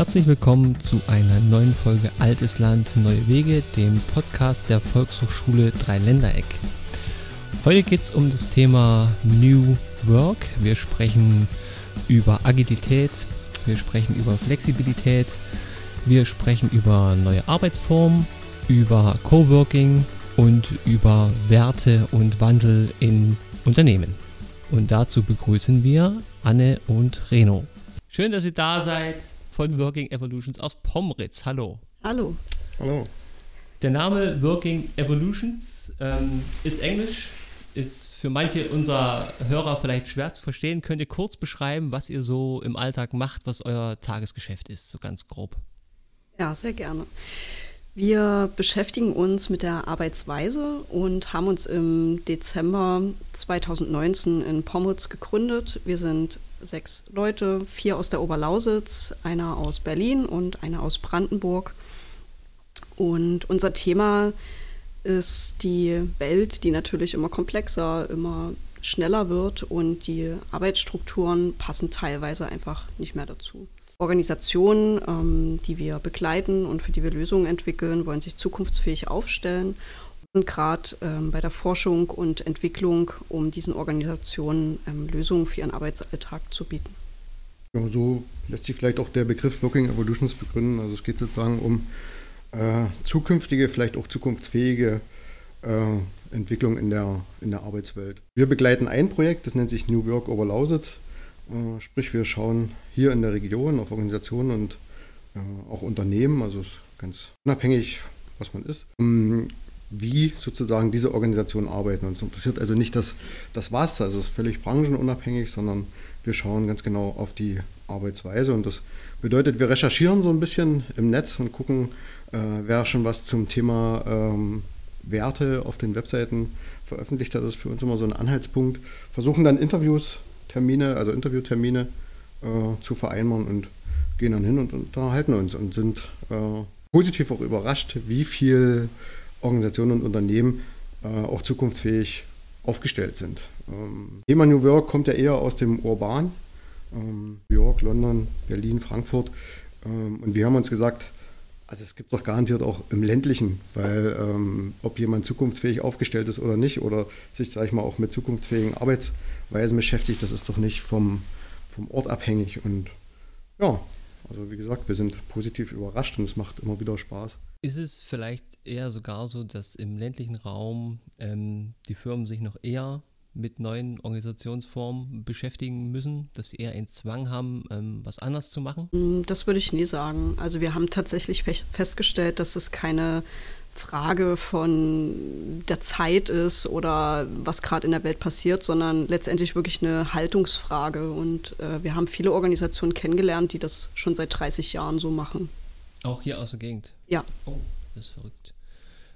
Herzlich willkommen zu einer neuen Folge Altes Land, Neue Wege, dem Podcast der Volkshochschule Dreiländereck. Heute geht es um das Thema New Work. Wir sprechen über Agilität, wir sprechen über Flexibilität, wir sprechen über neue Arbeitsformen, über Coworking und über Werte und Wandel in Unternehmen. Und dazu begrüßen wir Anne und Reno. Schön, dass ihr da seid von Working Evolutions aus Pomritz. Hallo. Hallo. Hallo. Der Name Working Evolutions ähm, ist Englisch, ist für manche unserer Hörer vielleicht schwer zu verstehen. Könnt ihr kurz beschreiben, was ihr so im Alltag macht, was euer Tagesgeschäft ist, so ganz grob? Ja, sehr gerne. Wir beschäftigen uns mit der Arbeitsweise und haben uns im Dezember 2019 in Pomritz gegründet. Wir sind sechs Leute, vier aus der Oberlausitz, einer aus Berlin und einer aus Brandenburg. Und unser Thema ist die Welt, die natürlich immer komplexer, immer schneller wird und die Arbeitsstrukturen passen teilweise einfach nicht mehr dazu. Organisationen, ähm, die wir begleiten und für die wir Lösungen entwickeln, wollen sich zukunftsfähig aufstellen gerade ähm, bei der Forschung und Entwicklung, um diesen Organisationen ähm, Lösungen für ihren Arbeitsalltag zu bieten. Ja, so lässt sich vielleicht auch der Begriff Working Evolutions begründen. Also es geht sozusagen um äh, zukünftige, vielleicht auch zukunftsfähige äh, Entwicklung in der, in der Arbeitswelt. Wir begleiten ein Projekt, das nennt sich New Work over Lausitz. Äh, sprich, wir schauen hier in der Region auf Organisationen und äh, auch Unternehmen, also ganz unabhängig, was man ist, um wie sozusagen diese Organisationen arbeiten. Uns interessiert also nicht das, das Was, also es ist völlig branchenunabhängig, sondern wir schauen ganz genau auf die Arbeitsweise und das bedeutet, wir recherchieren so ein bisschen im Netz und gucken, äh, wer schon was zum Thema ähm, Werte auf den Webseiten veröffentlicht hat. Das ist für uns immer so ein Anhaltspunkt. Versuchen dann Interviews, Termine, also Interviewtermine äh, zu vereinbaren und gehen dann hin und unterhalten uns und sind äh, positiv auch überrascht, wie viel Organisationen und Unternehmen äh, auch zukunftsfähig aufgestellt sind. Ähm, Thema New Work kommt ja eher aus dem Urban, ähm, New York, London, Berlin, Frankfurt. Ähm, und wir haben uns gesagt, also es gibt doch garantiert auch im ländlichen, weil ähm, ob jemand zukunftsfähig aufgestellt ist oder nicht oder sich, sag ich mal, auch mit zukunftsfähigen Arbeitsweisen beschäftigt, das ist doch nicht vom, vom Ort abhängig. Und ja, also wie gesagt, wir sind positiv überrascht und es macht immer wieder Spaß. Ist es vielleicht eher sogar so, dass im ländlichen Raum ähm, die Firmen sich noch eher mit neuen Organisationsformen beschäftigen müssen, dass sie eher einen Zwang haben, ähm, was anders zu machen? Mm, das würde ich nie sagen. Also wir haben tatsächlich festgestellt, dass es keine Frage von der Zeit ist oder was gerade in der Welt passiert, sondern letztendlich wirklich eine Haltungsfrage. Und äh, wir haben viele Organisationen kennengelernt, die das schon seit 30 Jahren so machen. Auch hier aus der Gegend? Ja. Oh, das ist verrückt.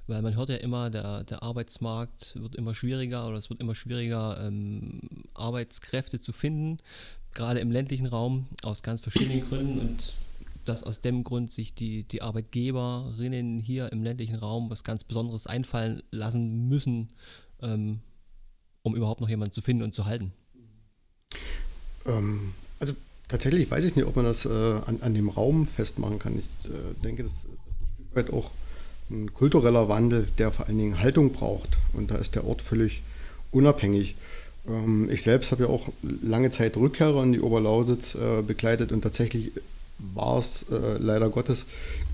Weil man hört ja immer, der, der Arbeitsmarkt wird immer schwieriger oder es wird immer schwieriger, ähm, Arbeitskräfte zu finden, gerade im ländlichen Raum, aus ganz verschiedenen Gründen. Und dass aus dem Grund sich die, die Arbeitgeberinnen hier im ländlichen Raum was ganz Besonderes einfallen lassen müssen, ähm, um überhaupt noch jemanden zu finden und zu halten. Ähm, also Tatsächlich weiß ich nicht, ob man das äh, an, an, dem Raum festmachen kann. Ich äh, denke, das, ist ein Stück weit auch ein kultureller Wandel, der vor allen Dingen Haltung braucht. Und da ist der Ort völlig unabhängig. Ähm, ich selbst habe ja auch lange Zeit Rückkehrer in die Oberlausitz äh, begleitet und tatsächlich war es äh, leider Gottes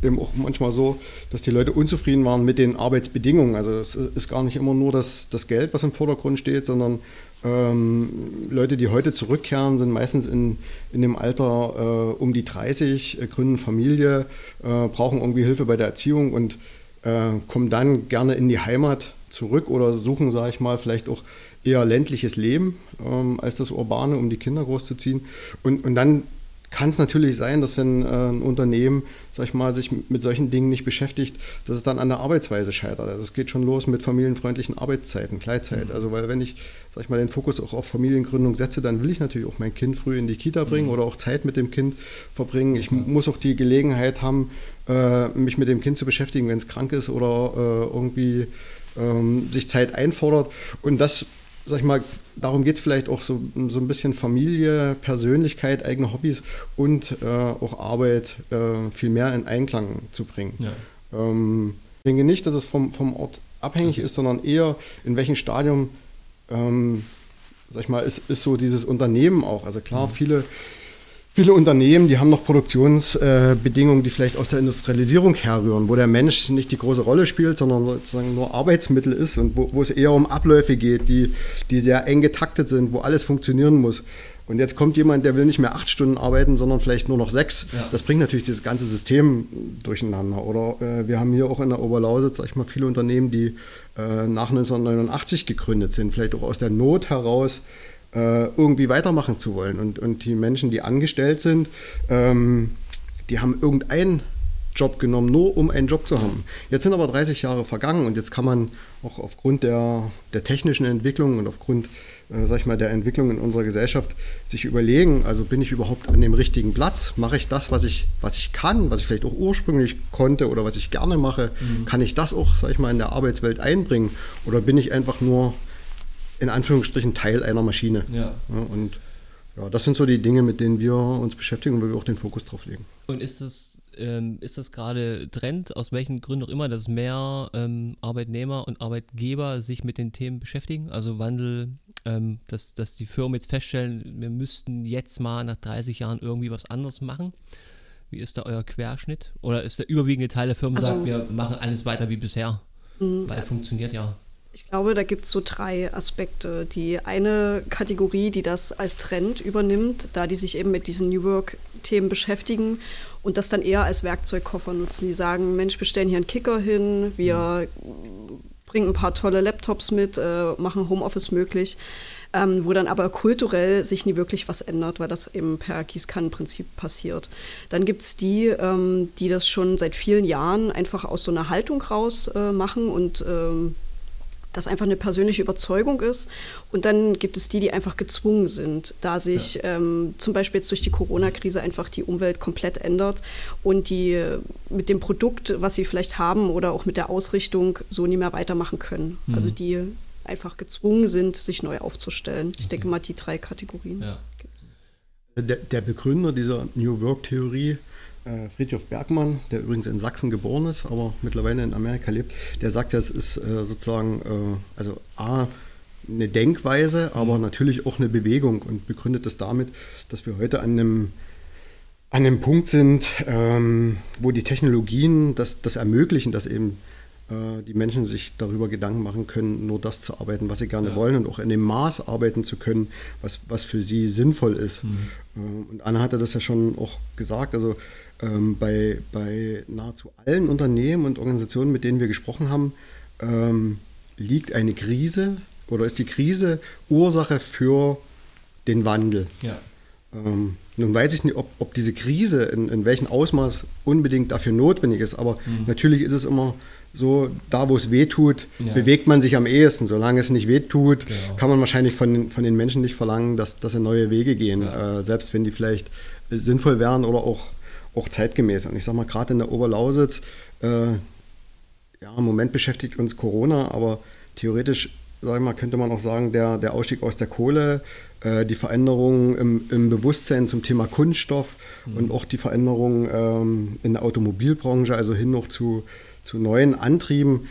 eben auch manchmal so, dass die Leute unzufrieden waren mit den Arbeitsbedingungen. Also es ist gar nicht immer nur das, das Geld, was im Vordergrund steht, sondern ähm, Leute, die heute zurückkehren, sind meistens in, in dem Alter äh, um die 30, äh, gründen Familie, äh, brauchen irgendwie Hilfe bei der Erziehung und äh, kommen dann gerne in die Heimat zurück oder suchen, sage ich mal, vielleicht auch eher ländliches Leben ähm, als das urbane, um die Kinder großzuziehen. Und, und dann kann es natürlich sein, dass wenn äh, ein Unternehmen, sag ich mal, sich mit solchen Dingen nicht beschäftigt, dass es dann an der Arbeitsweise scheitert. Also es geht schon los mit familienfreundlichen Arbeitszeiten, Gleitzeit. Mhm. Also weil wenn ich, sag ich mal, den Fokus auch auf Familiengründung setze, dann will ich natürlich auch mein Kind früh in die Kita bringen mhm. oder auch Zeit mit dem Kind verbringen. Ich mhm. muss auch die Gelegenheit haben, äh, mich mit dem Kind zu beschäftigen, wenn es krank ist oder äh, irgendwie ähm, sich Zeit einfordert. Und das sag ich mal, darum geht es vielleicht auch so, so ein bisschen Familie, Persönlichkeit, eigene Hobbys und äh, auch Arbeit äh, viel mehr in Einklang zu bringen. Ja. Ähm, ich denke nicht, dass es vom, vom Ort abhängig ist, sondern eher in welchem Stadium, ähm, sag ich mal, ist, ist so dieses Unternehmen auch. Also klar, mhm. viele Viele Unternehmen, die haben noch Produktionsbedingungen, die vielleicht aus der Industrialisierung herrühren, wo der Mensch nicht die große Rolle spielt, sondern sozusagen nur Arbeitsmittel ist und wo, wo es eher um Abläufe geht, die, die sehr eng getaktet sind, wo alles funktionieren muss. Und jetzt kommt jemand, der will nicht mehr acht Stunden arbeiten, sondern vielleicht nur noch sechs. Ja. Das bringt natürlich dieses ganze System durcheinander. Oder äh, wir haben hier auch in der Oberlausitz, sag ich mal, viele Unternehmen, die äh, nach 1989 gegründet sind, vielleicht auch aus der Not heraus äh, irgendwie weitermachen zu wollen. Und, und die Menschen, die angestellt sind, ähm, die haben irgendeinen Job genommen, nur um einen Job zu haben. Jetzt sind aber 30 Jahre vergangen und jetzt kann man auch aufgrund der, der technischen Entwicklung und aufgrund, äh, sag ich mal, der Entwicklung in unserer Gesellschaft sich überlegen, also bin ich überhaupt an dem richtigen Platz? Mache ich das, was ich, was ich kann, was ich vielleicht auch ursprünglich konnte oder was ich gerne mache? Mhm. Kann ich das auch, sag ich mal, in der Arbeitswelt einbringen? Oder bin ich einfach nur in Anführungsstrichen Teil einer Maschine. Ja. ja. und ja, das sind so die Dinge, mit denen wir uns beschäftigen und wo wir auch den Fokus drauf legen. Und ist das, ähm, ist das gerade Trend, aus welchen Gründen auch immer, dass mehr ähm, Arbeitnehmer und Arbeitgeber sich mit den Themen beschäftigen? Also Wandel, ähm, dass, dass die Firmen jetzt feststellen, wir müssten jetzt mal nach 30 Jahren irgendwie was anderes machen? Wie ist da euer Querschnitt? Oder ist der überwiegende Teil der Firmen also, sagt, wir machen alles weiter wie bisher? Mhm. Weil funktioniert ja. Ich glaube, da gibt es so drei Aspekte. Die eine Kategorie, die das als Trend übernimmt, da die sich eben mit diesen New Work-Themen beschäftigen und das dann eher als Werkzeugkoffer nutzen. Die sagen, Mensch, wir stellen hier einen Kicker hin, wir bringen ein paar tolle Laptops mit, äh, machen Homeoffice möglich, ähm, wo dann aber kulturell sich nie wirklich was ändert, weil das eben per Gießkannenprinzip passiert. Dann gibt es die, ähm, die das schon seit vielen Jahren einfach aus so einer Haltung raus äh, machen und ähm, das einfach eine persönliche Überzeugung ist. Und dann gibt es die, die einfach gezwungen sind, da sich ja. ähm, zum Beispiel jetzt durch die Corona-Krise einfach die Umwelt komplett ändert und die äh, mit dem Produkt, was sie vielleicht haben oder auch mit der Ausrichtung so nie mehr weitermachen können. Mhm. Also die einfach gezwungen sind, sich neu aufzustellen. Ich okay. denke mal, die drei Kategorien. Ja. Der, der Begründer dieser New Work-Theorie äh, Friedhof Bergmann, der übrigens in Sachsen geboren ist, aber mittlerweile in Amerika lebt, der sagt, das ist äh, sozusagen, äh, also A, eine Denkweise, aber mhm. natürlich auch eine Bewegung und begründet das damit, dass wir heute an einem, an einem Punkt sind, ähm, wo die Technologien das, das ermöglichen, dass eben äh, die Menschen sich darüber Gedanken machen können, nur das zu arbeiten, was sie gerne ja. wollen und auch in dem Maß arbeiten zu können, was, was für sie sinnvoll ist. Mhm. Äh, und Anna hatte das ja schon auch gesagt, also ähm, bei, bei nahezu allen Unternehmen und Organisationen, mit denen wir gesprochen haben, ähm, liegt eine Krise oder ist die Krise Ursache für den Wandel. Ja. Ähm, nun weiß ich nicht, ob, ob diese Krise in, in welchem Ausmaß unbedingt dafür notwendig ist, aber mhm. natürlich ist es immer so, da wo es weh tut, ja. bewegt man sich am ehesten. Solange es nicht weh tut, genau. kann man wahrscheinlich von, von den Menschen nicht verlangen, dass, dass sie neue Wege gehen, ja. äh, selbst wenn die vielleicht sinnvoll wären oder auch auch zeitgemäß. Und ich sage mal, gerade in der Oberlausitz, äh, ja, im Moment beschäftigt uns Corona, aber theoretisch, sage mal, könnte man auch sagen, der, der Ausstieg aus der Kohle, äh, die Veränderung im, im, Bewusstsein zum Thema Kunststoff mhm. und auch die Veränderung ähm, in der Automobilbranche, also hin noch zu, zu neuen Antrieben,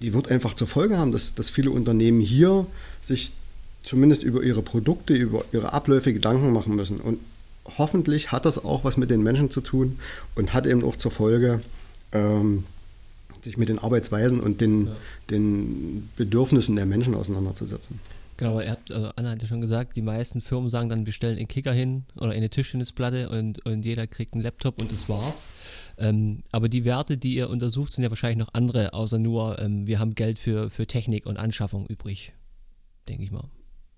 die wird einfach zur Folge haben, dass, dass viele Unternehmen hier sich zumindest über ihre Produkte, über ihre Abläufe Gedanken machen müssen. Und hoffentlich hat das auch was mit den Menschen zu tun und hat eben auch zur Folge, ähm, sich mit den Arbeitsweisen und den, ja. den Bedürfnissen der Menschen auseinanderzusetzen. Genau, aber habt, also Anna hat ja schon gesagt, die meisten Firmen sagen dann, wir stellen einen Kicker hin oder eine Tischtennisplatte und, und jeder kriegt einen Laptop und das war's. Ähm, aber die Werte, die ihr untersucht, sind ja wahrscheinlich noch andere, außer nur, ähm, wir haben Geld für, für Technik und Anschaffung übrig, denke ich mal.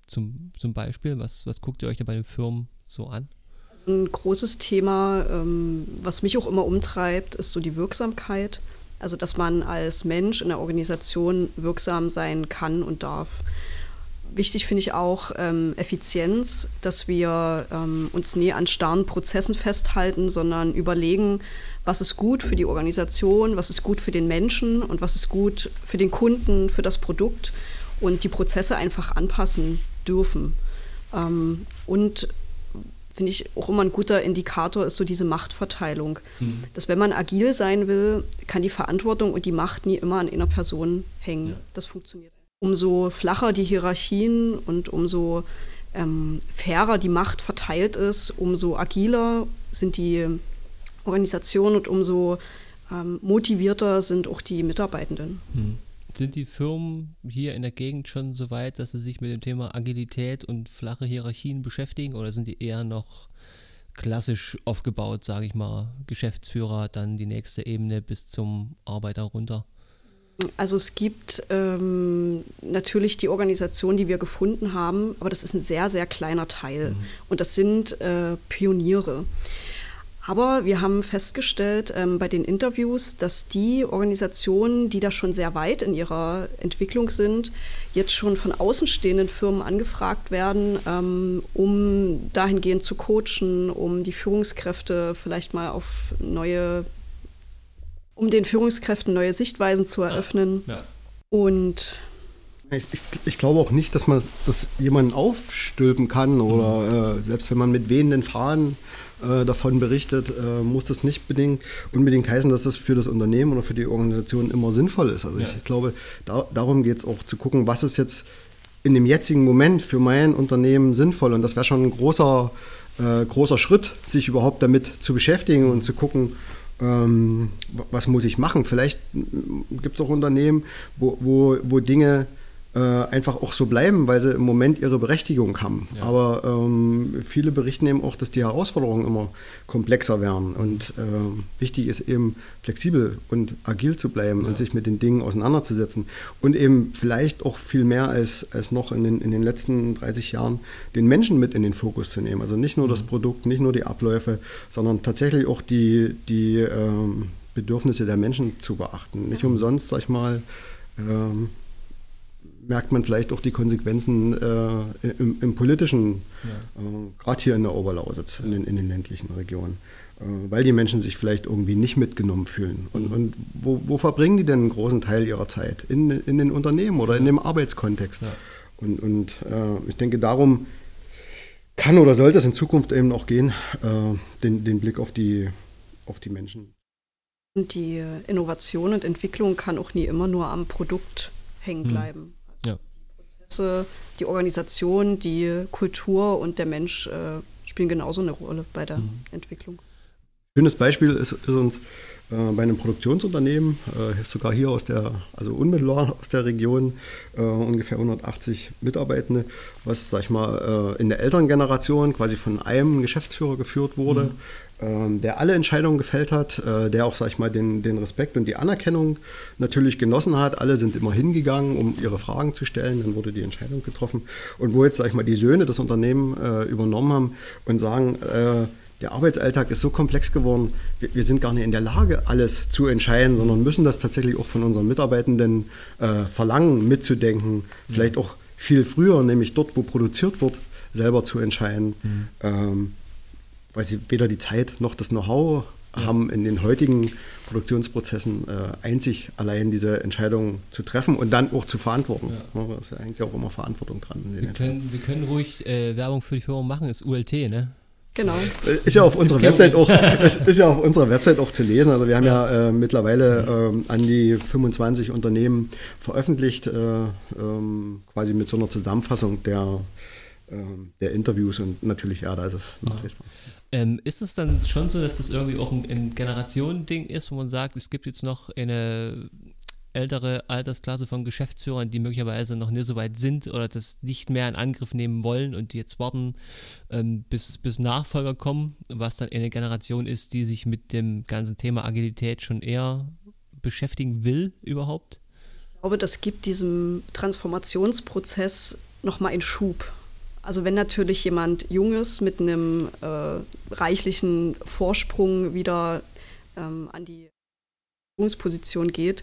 Zum, zum Beispiel, was, was guckt ihr euch da bei den Firmen so an? Ein großes Thema, ähm, was mich auch immer umtreibt, ist so die Wirksamkeit. Also, dass man als Mensch in der Organisation wirksam sein kann und darf. Wichtig finde ich auch ähm, Effizienz, dass wir ähm, uns nie an starren Prozessen festhalten, sondern überlegen, was ist gut für die Organisation, was ist gut für den Menschen und was ist gut für den Kunden, für das Produkt und die Prozesse einfach anpassen dürfen. Ähm, und finde ich auch immer ein guter Indikator ist so diese Machtverteilung. Mhm. Dass wenn man agil sein will, kann die Verantwortung und die Macht nie immer an einer Person hängen. Ja. Das funktioniert. Umso flacher die Hierarchien und umso ähm, fairer die Macht verteilt ist, umso agiler sind die Organisationen und umso ähm, motivierter sind auch die Mitarbeitenden. Mhm. Sind die Firmen hier in der Gegend schon so weit, dass sie sich mit dem Thema Agilität und flache Hierarchien beschäftigen oder sind die eher noch klassisch aufgebaut, sage ich mal, Geschäftsführer, dann die nächste Ebene bis zum Arbeiter runter? Also es gibt ähm, natürlich die Organisation, die wir gefunden haben, aber das ist ein sehr, sehr kleiner Teil. Mhm. Und das sind äh, Pioniere. Aber wir haben festgestellt ähm, bei den Interviews, dass die Organisationen, die da schon sehr weit in ihrer Entwicklung sind, jetzt schon von außenstehenden Firmen angefragt werden, ähm, um dahingehend zu coachen, um die Führungskräfte vielleicht mal auf neue, um den Führungskräften neue Sichtweisen zu eröffnen. Ja. Ja. Und ich, ich, ich, glaube auch nicht, dass man das jemanden aufstülpen kann oder mhm. äh, selbst wenn man mit wehenden Fahnen äh, davon berichtet, äh, muss das nicht bedingt, unbedingt heißen, dass das für das Unternehmen oder für die Organisation immer sinnvoll ist. Also ja. ich, glaube, da, darum geht es auch zu gucken, was ist jetzt in dem jetzigen Moment für mein Unternehmen sinnvoll. Und das wäre schon ein großer, äh, großer Schritt, sich überhaupt damit zu beschäftigen und zu gucken, ähm, was muss ich machen. Vielleicht gibt es auch Unternehmen, wo, wo, wo Dinge äh, einfach auch so bleiben, weil sie im Moment ihre Berechtigung haben. Ja. Aber ähm, viele berichten eben auch, dass die Herausforderungen immer komplexer werden. Und äh, wichtig ist eben flexibel und agil zu bleiben ja. und sich mit den Dingen auseinanderzusetzen. Und eben vielleicht auch viel mehr als, als noch in den, in den letzten 30 Jahren den Menschen mit in den Fokus zu nehmen. Also nicht nur mhm. das Produkt, nicht nur die Abläufe, sondern tatsächlich auch die, die ähm, Bedürfnisse der Menschen zu beachten. Nicht umsonst, sag ich mal, ähm, merkt man vielleicht auch die Konsequenzen äh, im, im, politischen, ja. äh, gerade hier in der Oberlausitz, in den, in den ländlichen Regionen, äh, weil die Menschen sich vielleicht irgendwie nicht mitgenommen fühlen. Und, mhm. und wo, wo, verbringen die denn einen großen Teil ihrer Zeit? In, in den Unternehmen oder in dem Arbeitskontext? Ja. Und, und äh, ich denke, darum kann oder sollte es in Zukunft eben auch gehen, äh, den, den Blick auf die, auf die Menschen. Die Innovation und Entwicklung kann auch nie immer nur am Produkt hängen mhm. bleiben. Mhm. Prozesse, die Organisation, die Kultur und der Mensch äh, spielen genauso eine Rolle bei der mhm. Entwicklung. Schönes Beispiel ist, ist uns äh, bei einem Produktionsunternehmen, äh, sogar hier aus der, also unmittelbar aus der Region, äh, ungefähr 180 Mitarbeitende, was, sag ich mal, äh, in der älteren Generation quasi von einem Geschäftsführer geführt wurde. Ähm, der alle Entscheidungen gefällt hat, äh, der auch, sag ich mal, den, den Respekt und die Anerkennung natürlich genossen hat. Alle sind immer hingegangen, um ihre Fragen zu stellen. Dann wurde die Entscheidung getroffen. Und wo jetzt, sag ich mal, die Söhne das Unternehmen äh, übernommen haben und sagen, äh, der Arbeitsalltag ist so komplex geworden, wir, wir, sind gar nicht in der Lage, alles zu entscheiden, sondern müssen das tatsächlich auch von unseren Mitarbeitenden äh, verlangen, mitzudenken, vielleicht auch viel früher, nämlich dort, wo produziert wird, selber zu entscheiden. Mhm. Ähm, weil sie weder die Zeit noch das Know-how ja. haben, in den heutigen Produktionsprozessen äh, einzig allein diese Entscheidungen zu treffen und dann auch zu verantworten. Ja. Da ist ja eigentlich auch immer Verantwortung dran. Wir können, wir können, ruhig äh, Werbung für die Firma machen, ist ULT, ne? Genau. Äh, ist ja auf unserer Website auch, ist ja auf unserer Website auch zu lesen. Also wir haben ja, ja äh, mittlerweile äh, an die 25 Unternehmen veröffentlicht, äh, ähm, quasi mit so einer Zusammenfassung der, ähm, der Interviews und natürlich, ja, da ist es nachlesbar. Ähm, ist es dann schon so, dass das irgendwie auch ein, ein Generationending ist, wo man sagt, es gibt jetzt noch eine ältere Altersklasse von Geschäftsführern, die möglicherweise noch nicht so weit sind oder das nicht mehr in Angriff nehmen wollen und die jetzt warten, ähm, bis, bis Nachfolger kommen, was dann eine Generation ist, die sich mit dem ganzen Thema Agilität schon eher beschäftigen will überhaupt? Ich glaube, das gibt diesem Transformationsprozess nochmal einen Schub. Also wenn natürlich jemand Junges mit einem äh, reichlichen Vorsprung wieder ähm, an die Führungsposition geht,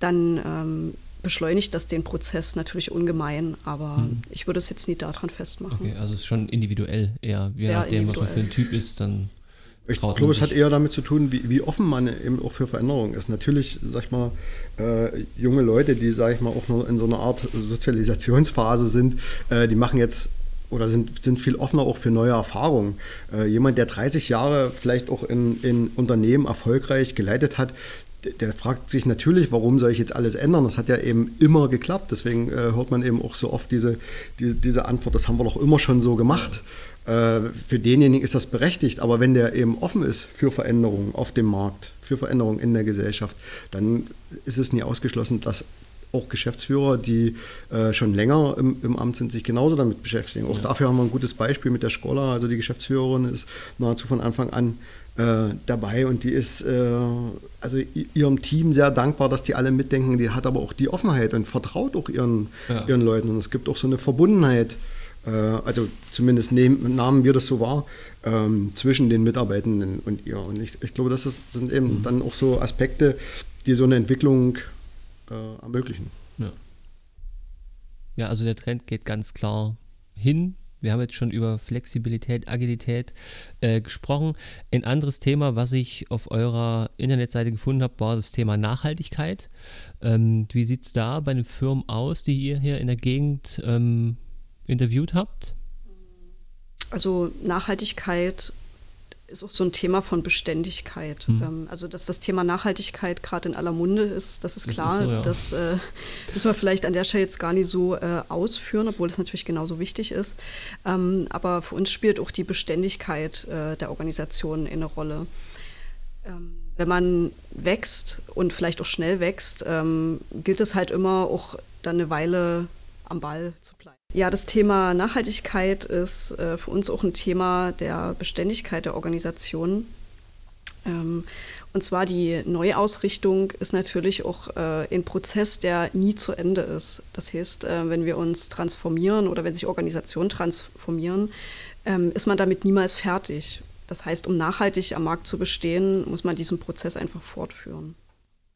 dann ähm, beschleunigt das den Prozess natürlich ungemein, aber mhm. ich würde es jetzt nie daran festmachen. Okay, also es ist schon individuell eher, je nachdem, was man für ein Typ ist, dann Ich glaube, es hat eher damit zu tun, wie, wie, offen man eben auch für Veränderungen ist. Natürlich, sag ich mal, äh, junge Leute, die, sag ich mal, auch nur in so einer Art Sozialisationsphase sind, äh, die machen jetzt oder sind, sind viel offener auch für neue Erfahrungen. Äh, jemand, der 30 Jahre vielleicht auch in, in Unternehmen erfolgreich geleitet hat, der, fragt sich natürlich, warum soll ich jetzt alles ändern? Das hat ja eben immer geklappt. Deswegen äh, hört man eben auch so oft diese, die, diese Antwort, das haben wir doch immer schon so gemacht. Äh, für denjenigen ist das berechtigt, aber wenn der eben offen ist für Veränderungen auf dem Markt, für Veränderungen in der Gesellschaft, dann ist es nie ausgeschlossen, dass auch Geschäftsführer, die äh, schon länger im, im, Amt sind, sich genauso damit beschäftigen. Auch ja. dafür haben wir ein gutes Beispiel mit der Schola. Also die Geschäftsführerin ist nahezu von Anfang an äh, dabei und die ist äh, also ihrem Team sehr dankbar, dass die alle mitdenken. Die hat aber auch die Offenheit und vertraut auch ihren, ja. ihren Leuten. Und es gibt auch so eine Verbundenheit, äh, also zumindest nehmen, nahmen wir das so wahr, ähm, zwischen den Mitarbeitenden und ihr. Und ich, ich glaube, das ist, sind eben mhm. dann auch so Aspekte, die so eine Entwicklung äh, ermöglichen. Ja. ja, also der Trend geht ganz klar hin. Wir haben jetzt schon über Flexibilität, Agilität äh, gesprochen. Ein anderes Thema, was ich auf eurer Internetseite gefunden habe, war das Thema Nachhaltigkeit. Ähm, wie sieht es da bei den Firmen aus, die ihr hier in der Gegend ähm, interviewt habt? Also Nachhaltigkeit ist auch so ein Thema von Beständigkeit. Mhm. also, dass das Thema Nachhaltigkeit gerade in aller Munde ist, das ist das klar. Ist so, ja. Das äh, müssen wir vielleicht an der Stelle jetzt gar nicht so äh, ausführen, obwohl es natürlich genauso wichtig ist. Ähm, aber für uns spielt auch die Beständigkeit äh, der Organisation eine Rolle. Ähm, wenn man wächst und vielleicht auch schnell wächst, ähm, gilt es halt immer auch dann eine Weile am Ball zu bleiben. Ja, das Thema Nachhaltigkeit ist äh, für uns auch ein Thema der Beständigkeit der Organisation. Ähm, und zwar die Neuausrichtung ist natürlich auch äh, ein Prozess, der nie zu Ende ist. Das heißt, äh, wenn wir uns transformieren oder wenn sich Organisationen transformieren, ähm, ist man damit niemals fertig. Das heißt, um nachhaltig am Markt zu bestehen, muss man diesen Prozess einfach fortführen.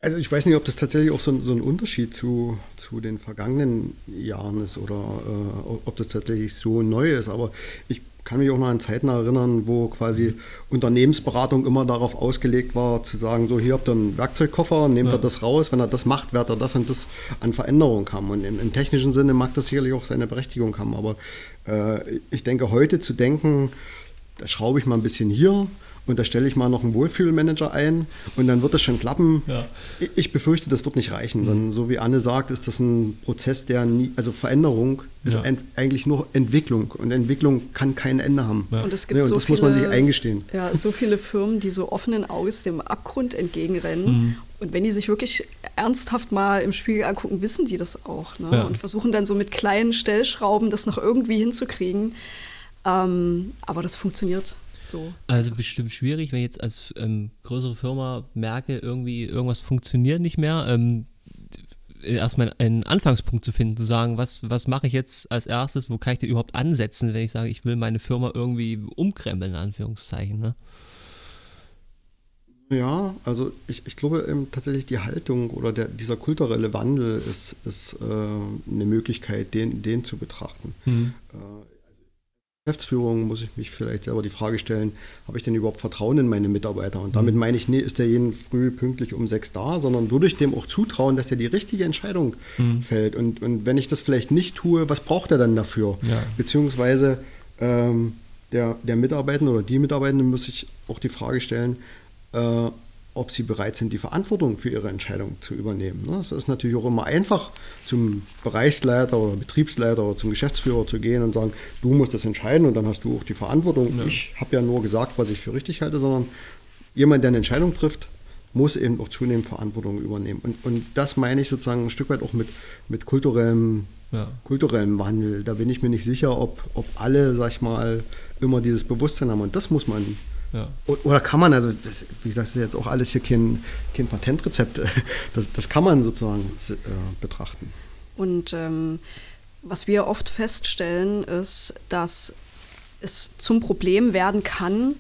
Also ich weiß nicht, ob das tatsächlich auch so ein, so ein Unterschied zu, zu den vergangenen Jahren ist oder äh, ob das tatsächlich so neu ist, aber ich kann mich auch noch an Zeiten erinnern, wo quasi Unternehmensberatung immer darauf ausgelegt war, zu sagen, so hier habt ihr einen Werkzeugkoffer, nehmt ja. ihr das raus, wenn er das macht, wird er das und das an Veränderung haben. Und im, im, technischen Sinne mag das sicherlich auch seine Berechtigung haben, aber äh, ich denke, heute zu denken, da schraube ich mal ein bisschen hier, und da stelle ich mal noch einen Wohlfühlmanager ein und dann wird das schon klappen. Ja. Ich befürchte, das wird nicht reichen. Mhm. Denn so wie Anne sagt, ist das ein Prozess, der nie, also Veränderung ist ja. ein, eigentlich nur Entwicklung und Entwicklung kann kein Ende haben. Ja. Und, es gibt ja, und so das viele, muss man sich eingestehen. Ja, so viele Firmen, die so offenen Auges dem Abgrund entgegenrennen. Mhm. Und wenn die sich wirklich ernsthaft mal im Spiegel angucken, wissen die das auch. Ne? Und versuchen dann so mit kleinen Stellschrauben das noch irgendwie hinzukriegen. Ähm, aber das funktioniert so. Also bestimmt schwierig, wenn ich jetzt als ähm, größere Firma merke, irgendwie irgendwas funktioniert nicht mehr. Ähm, erstmal einen Anfangspunkt zu finden, zu sagen, was, was mache ich jetzt als erstes, wo kann ich denn überhaupt ansetzen, wenn ich sage, ich will meine Firma irgendwie umkrempeln, in Anführungszeichen. Ne? Ja, also ich, ich glaube eben tatsächlich die Haltung oder der, dieser kulturelle Wandel ist, ist äh, eine Möglichkeit, den, den zu betrachten. Mhm. Äh, Geschäftsführung muss ich mich vielleicht selber die Frage stellen, habe ich denn überhaupt Vertrauen in meine Mitarbeiter? Und damit mhm. meine ich, nee, ist der jeden früh pünktlich um sechs da, sondern würde ich dem auch zutrauen, dass er die richtige Entscheidung mhm. fällt. Und, und wenn ich das vielleicht nicht tue, was braucht er dann dafür? Ja. Beziehungsweise ähm, der, der Mitarbeiter oder die Mitarbeitenden muss ich auch die Frage stellen, äh, ob sie bereit sind, die Verantwortung für ihre Entscheidung zu übernehmen. Es ne? ist natürlich auch immer einfach, zum Bereichsleiter oder Betriebsleiter oder zum Geschäftsführer zu gehen und sagen, du musst das entscheiden und dann hast du auch die Verantwortung. Ja. Ich habe ja nur gesagt, was ich für richtig halte, sondern jemand, der eine Entscheidung trifft, muss eben auch zunehmend Verantwortung übernehmen. Und, und das meine ich sozusagen ein Stück weit auch mit, mit kulturellem, ja. kulturellem Wandel. Da bin ich mir nicht sicher, ob, ob alle, sag ich mal, immer dieses Bewusstsein haben. Und das muss man ja. Oder kann man, also wie gesagt, das ist jetzt auch alles hier kein, kein Patentrezept, das, das kann man sozusagen äh, betrachten. Und ähm, was wir oft feststellen, ist, dass es zum Problem werden kann,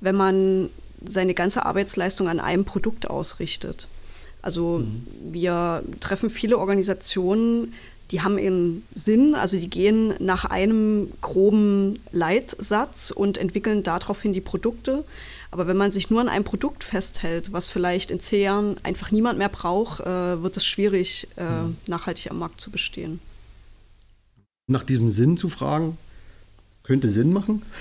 wenn man seine ganze Arbeitsleistung an einem Produkt ausrichtet. Also mhm. wir treffen viele Organisationen, die haben einen Sinn, also die gehen nach einem groben Leitsatz und entwickeln daraufhin die Produkte. Aber wenn man sich nur an einem Produkt festhält, was vielleicht in zehn Jahren einfach niemand mehr braucht, äh, wird es schwierig, äh, mhm. nachhaltig am Markt zu bestehen. Nach diesem Sinn zu fragen, könnte Sinn machen.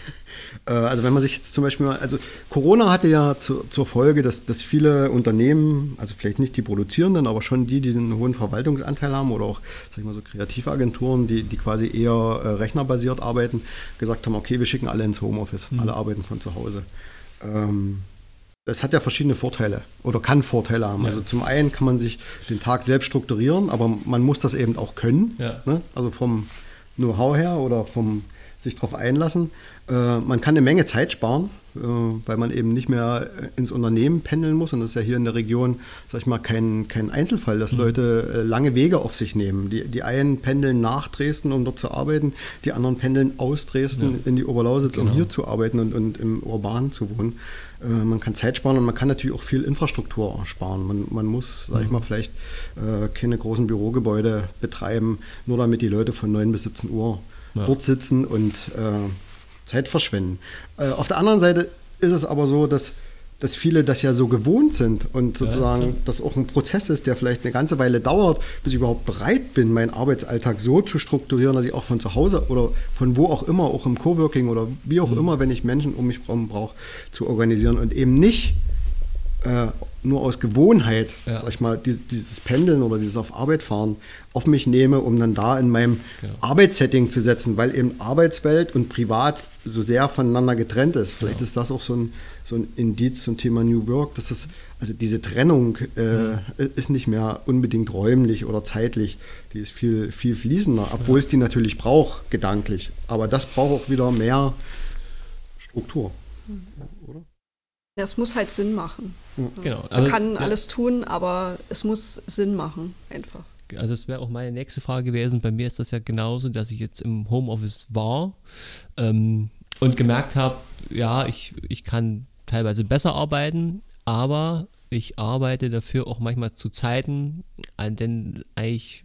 Äh, also wenn man sich jetzt zum Beispiel mal, also Corona hatte ja zu, zur Folge, dass, dass viele Unternehmen, also vielleicht nicht die produzierenden, aber schon die, die einen hohen Verwaltungsanteil haben oder auch, sag ich mal so Kreativagenturen, die, die quasi eher äh, rechnerbasiert arbeiten, gesagt haben, okay, wir schicken alle ins Homeoffice, mhm. alle arbeiten von zu Hause. Ähm, das hat ja verschiedene Vorteile oder kann Vorteile haben. Ja. Also zum einen kann man sich den Tag selbst strukturieren, aber man muss das eben auch können. Ja. Ne? Also vom Know-how her oder vom sich darauf einlassen. Äh, man kann eine Menge Zeit sparen, äh, weil man eben nicht mehr ins Unternehmen pendeln muss. Und das ist ja hier in der Region, sag ich mal, kein, kein Einzelfall, dass mhm. Leute äh, lange Wege auf sich nehmen. Die, die einen pendeln nach Dresden, um dort zu arbeiten, die anderen pendeln aus Dresden ja. in die Oberlausitz, genau. um hier zu arbeiten und, und im Urban zu wohnen. Äh, man kann Zeit sparen und man kann natürlich auch viel Infrastruktur sparen. Man, man muss, sag ich mhm. mal, vielleicht äh, keine großen Bürogebäude betreiben, nur damit die Leute von 9 bis 17 Uhr ja. dort sitzen und äh, Zeit verschwenden. Äh, auf der anderen Seite ist es aber so, dass, dass viele das ja so gewohnt sind und sozusagen ja, das auch ein Prozess ist, der vielleicht eine ganze Weile dauert, bis ich überhaupt bereit bin, meinen Arbeitsalltag so zu strukturieren, dass ich auch von zu Hause oder von wo auch immer, auch im Coworking oder wie auch mhm. immer, wenn ich Menschen um mich herum brauche, zu organisieren und eben nicht äh, nur aus Gewohnheit, ja. sag ich mal, dieses, dieses, Pendeln oder dieses auf Arbeit fahren auf mich nehme, um dann da in meinem genau. Arbeitssetting zu setzen, weil eben Arbeitswelt und Privat so sehr voneinander getrennt ist. Vielleicht genau. ist das auch so ein, so ein Indiz zum Thema New Work, dass das, also diese Trennung äh, mhm. ist nicht mehr unbedingt räumlich oder zeitlich, die ist viel, viel fließender, obwohl ja. es die natürlich braucht, gedanklich. Aber das braucht auch wieder mehr Struktur. Mhm. Ja, es muss halt Sinn machen. Genau. Man also kann es, alles tun, aber es muss Sinn machen, einfach. Also das wäre auch meine nächste Frage gewesen. Bei mir ist das ja genauso, dass ich jetzt im Homeoffice war ähm, und gemerkt habe, ja, ich, ich kann teilweise besser arbeiten, aber ich arbeite dafür auch manchmal zu Zeiten, an denen eigentlich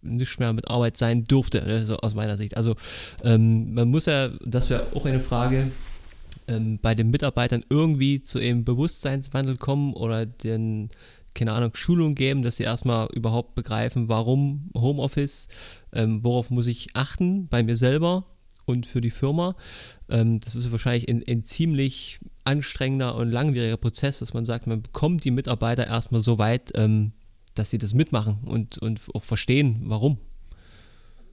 nicht mehr mit Arbeit sein durfte, also aus meiner Sicht. Also ähm, man muss ja, das wäre auch eine Frage, ähm, bei den Mitarbeitern irgendwie zu einem Bewusstseinswandel kommen oder den, keine Ahnung, Schulung geben, dass sie erstmal überhaupt begreifen, warum Homeoffice, ähm, worauf muss ich achten bei mir selber und für die Firma. Ähm, das ist wahrscheinlich ein, ein, ziemlich anstrengender und langwieriger Prozess, dass man sagt, man bekommt die Mitarbeiter erstmal so weit, ähm, dass sie das mitmachen und, und auch verstehen, warum.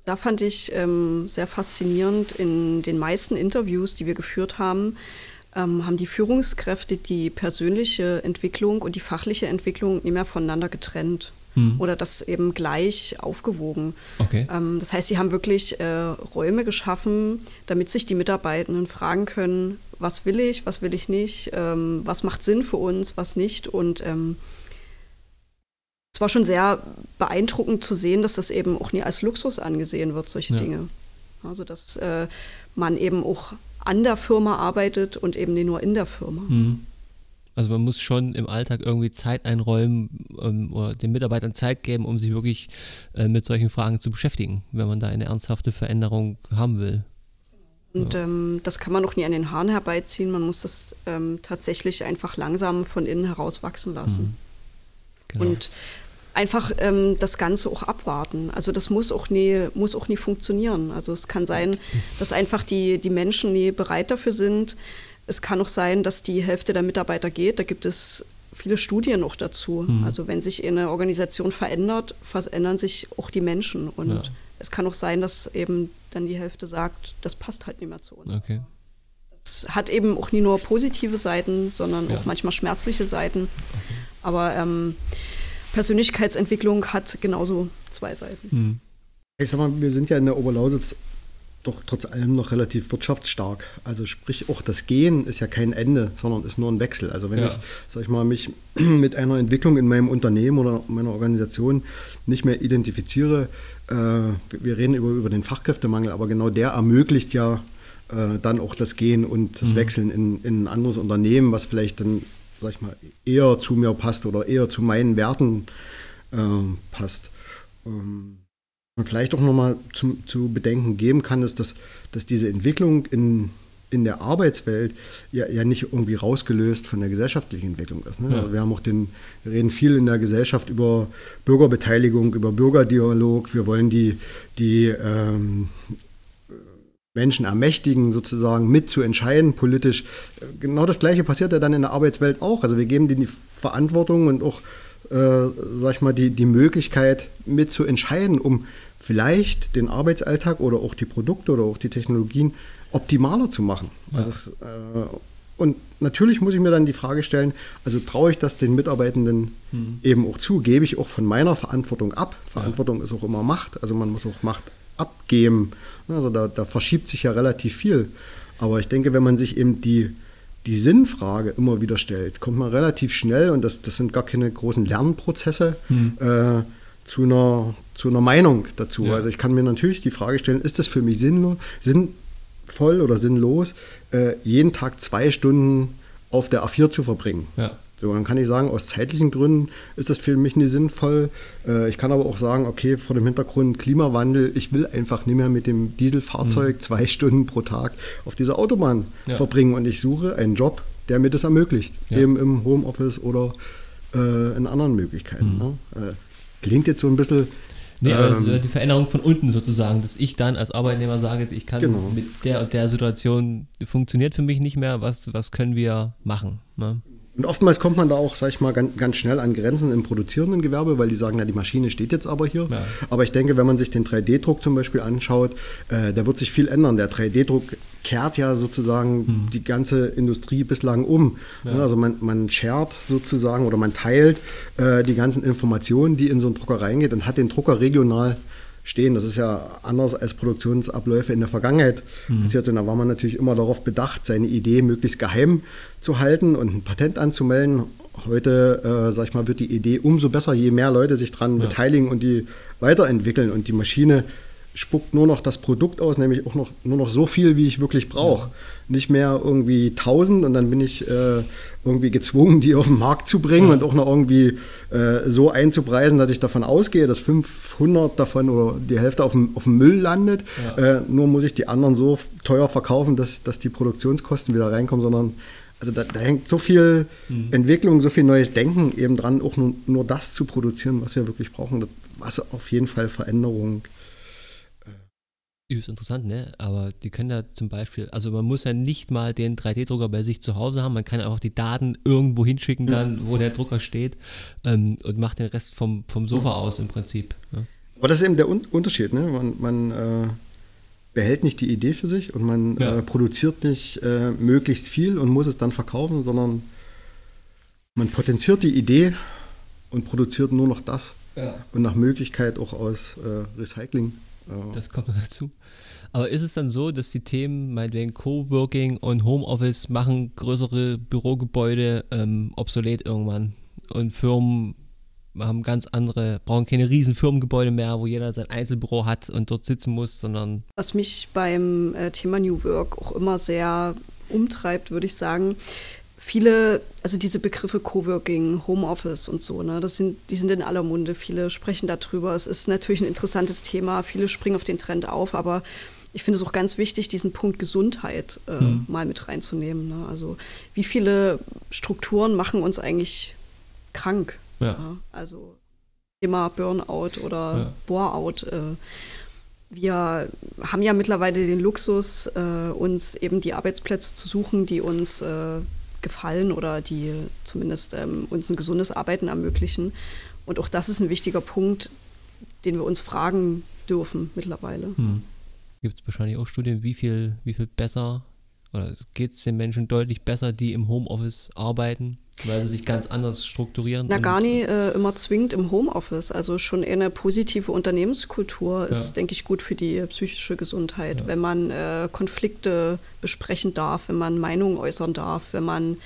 Da fand ich ähm, sehr faszinierend, in den meisten Interviews, die wir geführt haben, ähm, haben die Führungskräfte die persönliche Entwicklung und die fachliche Entwicklung nicht mehr voneinander getrennt. Hm. Oder das eben gleich aufgewogen. Okay. Ähm, das heißt, sie haben wirklich äh, Räume geschaffen, damit sich die Mitarbeitenden fragen können, was will ich, was will ich nicht, ähm, was macht Sinn für uns, was nicht. Und war schon sehr beeindruckend zu sehen, dass das eben auch nie als Luxus angesehen wird, solche ja. Dinge. Also, dass äh, man eben auch an der Firma arbeitet und eben nicht nur in der Firma. Mhm. Also man muss schon im Alltag irgendwie Zeit einräumen ähm, oder den Mitarbeitern Zeit geben, um sich wirklich äh, mit solchen Fragen zu beschäftigen, wenn man da eine ernsthafte Veränderung haben will. Und ja. ähm, das kann man auch nie an den Haaren herbeiziehen. Man muss das ähm, tatsächlich einfach langsam von innen heraus wachsen lassen. Mhm. Genau. Und einfach ähm, das Ganze auch abwarten. Also das muss auch nie, muss auch nie funktionieren. Also es kann sein, dass einfach die, die Menschen nie bereit dafür sind. Es kann auch sein, dass die Hälfte der Mitarbeiter geht. Da gibt es viele Studien noch dazu. Mhm. Also wenn sich eine Organisation verändert, verändern sich auch die Menschen. Und ja. es kann auch sein, dass eben dann die Hälfte sagt, das passt halt nicht mehr zu uns. Okay. Das hat eben auch nie nur positive Seiten, sondern ja. auch manchmal schmerzliche Seiten. Okay. Aber ähm, Persönlichkeitsentwicklung hat genauso zwei Seiten. Hm. Ich sag mal, wir sind ja in der Oberlausitz doch trotz allem noch relativ wirtschaftsstark. Also sprich, auch das Gehen ist ja kein Ende, sondern ist nur ein Wechsel. Also wenn ja. ich, sag ich mal, mich mit einer Entwicklung in meinem Unternehmen oder meiner Organisation nicht mehr identifiziere, äh, wir reden über, über den Fachkräftemangel, aber genau der ermöglicht ja äh, dann auch das Gehen und das mhm. Wechseln in, in ein anderes Unternehmen, was vielleicht dann sag ich mal, eher zu mir passt oder eher zu meinen Werten äh, passt. Ähm, man vielleicht auch nochmal zu, zu bedenken geben kann, ist, dass, dass diese Entwicklung in, in der Arbeitswelt ja, ja nicht irgendwie rausgelöst von der gesellschaftlichen Entwicklung ist. Ne? Ja. Also wir haben auch den, wir reden viel in der Gesellschaft über Bürgerbeteiligung, über Bürgerdialog. Wir wollen die, die ähm, Menschen ermächtigen, sozusagen mitzuentscheiden politisch. Genau das Gleiche passiert ja dann in der Arbeitswelt auch. Also wir geben denen die Verantwortung und auch, äh, sag ich mal, die, die Möglichkeit mitzuentscheiden, um vielleicht den Arbeitsalltag oder auch die Produkte oder auch die Technologien optimaler zu machen. Ja. Also es, äh, und natürlich muss ich mir dann die Frage stellen, also traue ich das den Mitarbeitenden hm. eben auch zu, gebe ich auch von meiner Verantwortung ab. Verantwortung ja. ist auch immer Macht, also man muss auch Macht abgeben. Also da, da verschiebt sich ja relativ viel. Aber ich denke, wenn man sich eben die, die Sinnfrage immer wieder stellt, kommt man relativ schnell, und das, das sind gar keine großen Lernprozesse, hm. äh, zu, einer, zu einer Meinung dazu. Ja. Also ich kann mir natürlich die Frage stellen, ist das für mich sinnlos, sinnvoll oder sinnlos, äh, jeden Tag zwei Stunden auf der A4 zu verbringen? Ja. So, dann kann ich sagen, aus zeitlichen Gründen ist das für mich nicht sinnvoll. Äh, ich kann aber auch sagen, okay, vor dem Hintergrund Klimawandel, ich will einfach nicht mehr mit dem Dieselfahrzeug mhm. zwei Stunden pro Tag auf dieser Autobahn ja. verbringen und ich suche einen Job, der mir das ermöglicht, ja. eben im Homeoffice oder äh, in anderen Möglichkeiten. Mhm. Ne? Äh, klingt jetzt so ein bisschen Nee, aber ähm, die Veränderung von unten sozusagen, dass ich dann als Arbeitnehmer sage, ich kann genau. mit der und der Situation, funktioniert für mich nicht mehr, was, was können wir machen? Ne? Und oftmals kommt man da auch, sag ich mal, ganz, ganz schnell an Grenzen im produzierenden Gewerbe, weil die sagen, ja, die Maschine steht jetzt aber hier. Ja. Aber ich denke, wenn man sich den 3D-Druck zum Beispiel anschaut, äh, da wird sich viel ändern. Der 3D-Druck kehrt ja sozusagen hm. die ganze Industrie bislang um. Ja. Also man, man shared sozusagen oder man teilt äh, die ganzen Informationen, die in so einen Drucker reingeht und hat den Drucker regional stehen. Das ist ja anders als Produktionsabläufe in der Vergangenheit mhm. passiert sind. Da war man natürlich immer darauf bedacht, seine Idee möglichst geheim zu halten und ein Patent anzumelden. Heute, äh, sag ich mal, wird die Idee umso besser, je mehr Leute sich daran ja. beteiligen und die weiterentwickeln. Und die Maschine spuckt nur noch das Produkt aus, nämlich auch noch, nur noch so viel, wie ich wirklich brauche. Ja. Nicht mehr irgendwie 1000 und dann bin ich äh, irgendwie gezwungen, die auf den Markt zu bringen ja. und auch noch irgendwie äh, so einzupreisen, dass ich davon ausgehe, dass 500 davon oder die Hälfte auf dem, auf dem Müll landet. Ja. Äh, nur muss ich die anderen so teuer verkaufen, dass, dass die Produktionskosten wieder reinkommen, sondern also da, da hängt so viel mhm. Entwicklung, so viel neues Denken eben dran, auch nur, nur das zu produzieren, was wir wirklich brauchen, was auf jeden Fall Veränderung Übelst interessant, ne? Aber die können ja zum Beispiel, also man muss ja nicht mal den 3D-Drucker bei sich zu Hause haben, man kann einfach die Daten irgendwo hinschicken, dann, ja. wo der Drucker steht ähm, und macht den Rest vom, vom Sofa aus im Prinzip. Ja. Aber das ist eben der Un Unterschied, ne? Man, man äh, behält nicht die Idee für sich und man ja. äh, produziert nicht äh, möglichst viel und muss es dann verkaufen, sondern man potenziert die Idee und produziert nur noch das. Und nach Möglichkeit auch aus äh, Das kommt noch dazu. Aber ist es dann so, dass die Themen, meinetwegen Coworking und Homeoffice machen größere Bürogebäude ähm, obsolet irgendwann und Firmen haben ganz andere, brauchen keine riesen Firmengebäude mehr, wo jeder sein Einzelbüro hat und dort sitzen muss, sondern. Was mich beim äh, Thema New Work auch immer sehr umtreibt, würde ich sagen, viele, also diese Begriffe Coworking, Homeoffice und so, ne, das sind, die sind in aller Munde. Viele sprechen darüber. Es ist natürlich ein interessantes Thema. Viele springen auf den Trend auf, aber ich finde es auch ganz wichtig, diesen Punkt Gesundheit äh, mhm. mal mit reinzunehmen. Ne? Also wie viele Strukturen machen uns eigentlich krank? Ja. ja? Also Thema Burnout oder ja. Boreout. Äh, wir haben ja mittlerweile den Luxus, äh, uns eben die Arbeitsplätze zu suchen, die uns äh, gefallen oder die zumindest ähm, uns ein gesundes Arbeiten ermöglichen. Und auch das ist ein wichtiger Punkt, den wir uns fragen dürfen mittlerweile. Hm. Gibt es wahrscheinlich auch Studien, wie viel, wie viel besser oder geht es den Menschen deutlich besser, die im Homeoffice arbeiten? Weil sie sich ganz anders strukturieren. Na, gar nicht äh, immer zwingend im Homeoffice. Also schon eher eine positive Unternehmenskultur ist, ja. denke ich, gut für die psychische Gesundheit. Ja. Wenn man äh, Konflikte besprechen darf, wenn man Meinungen äußern darf, wenn man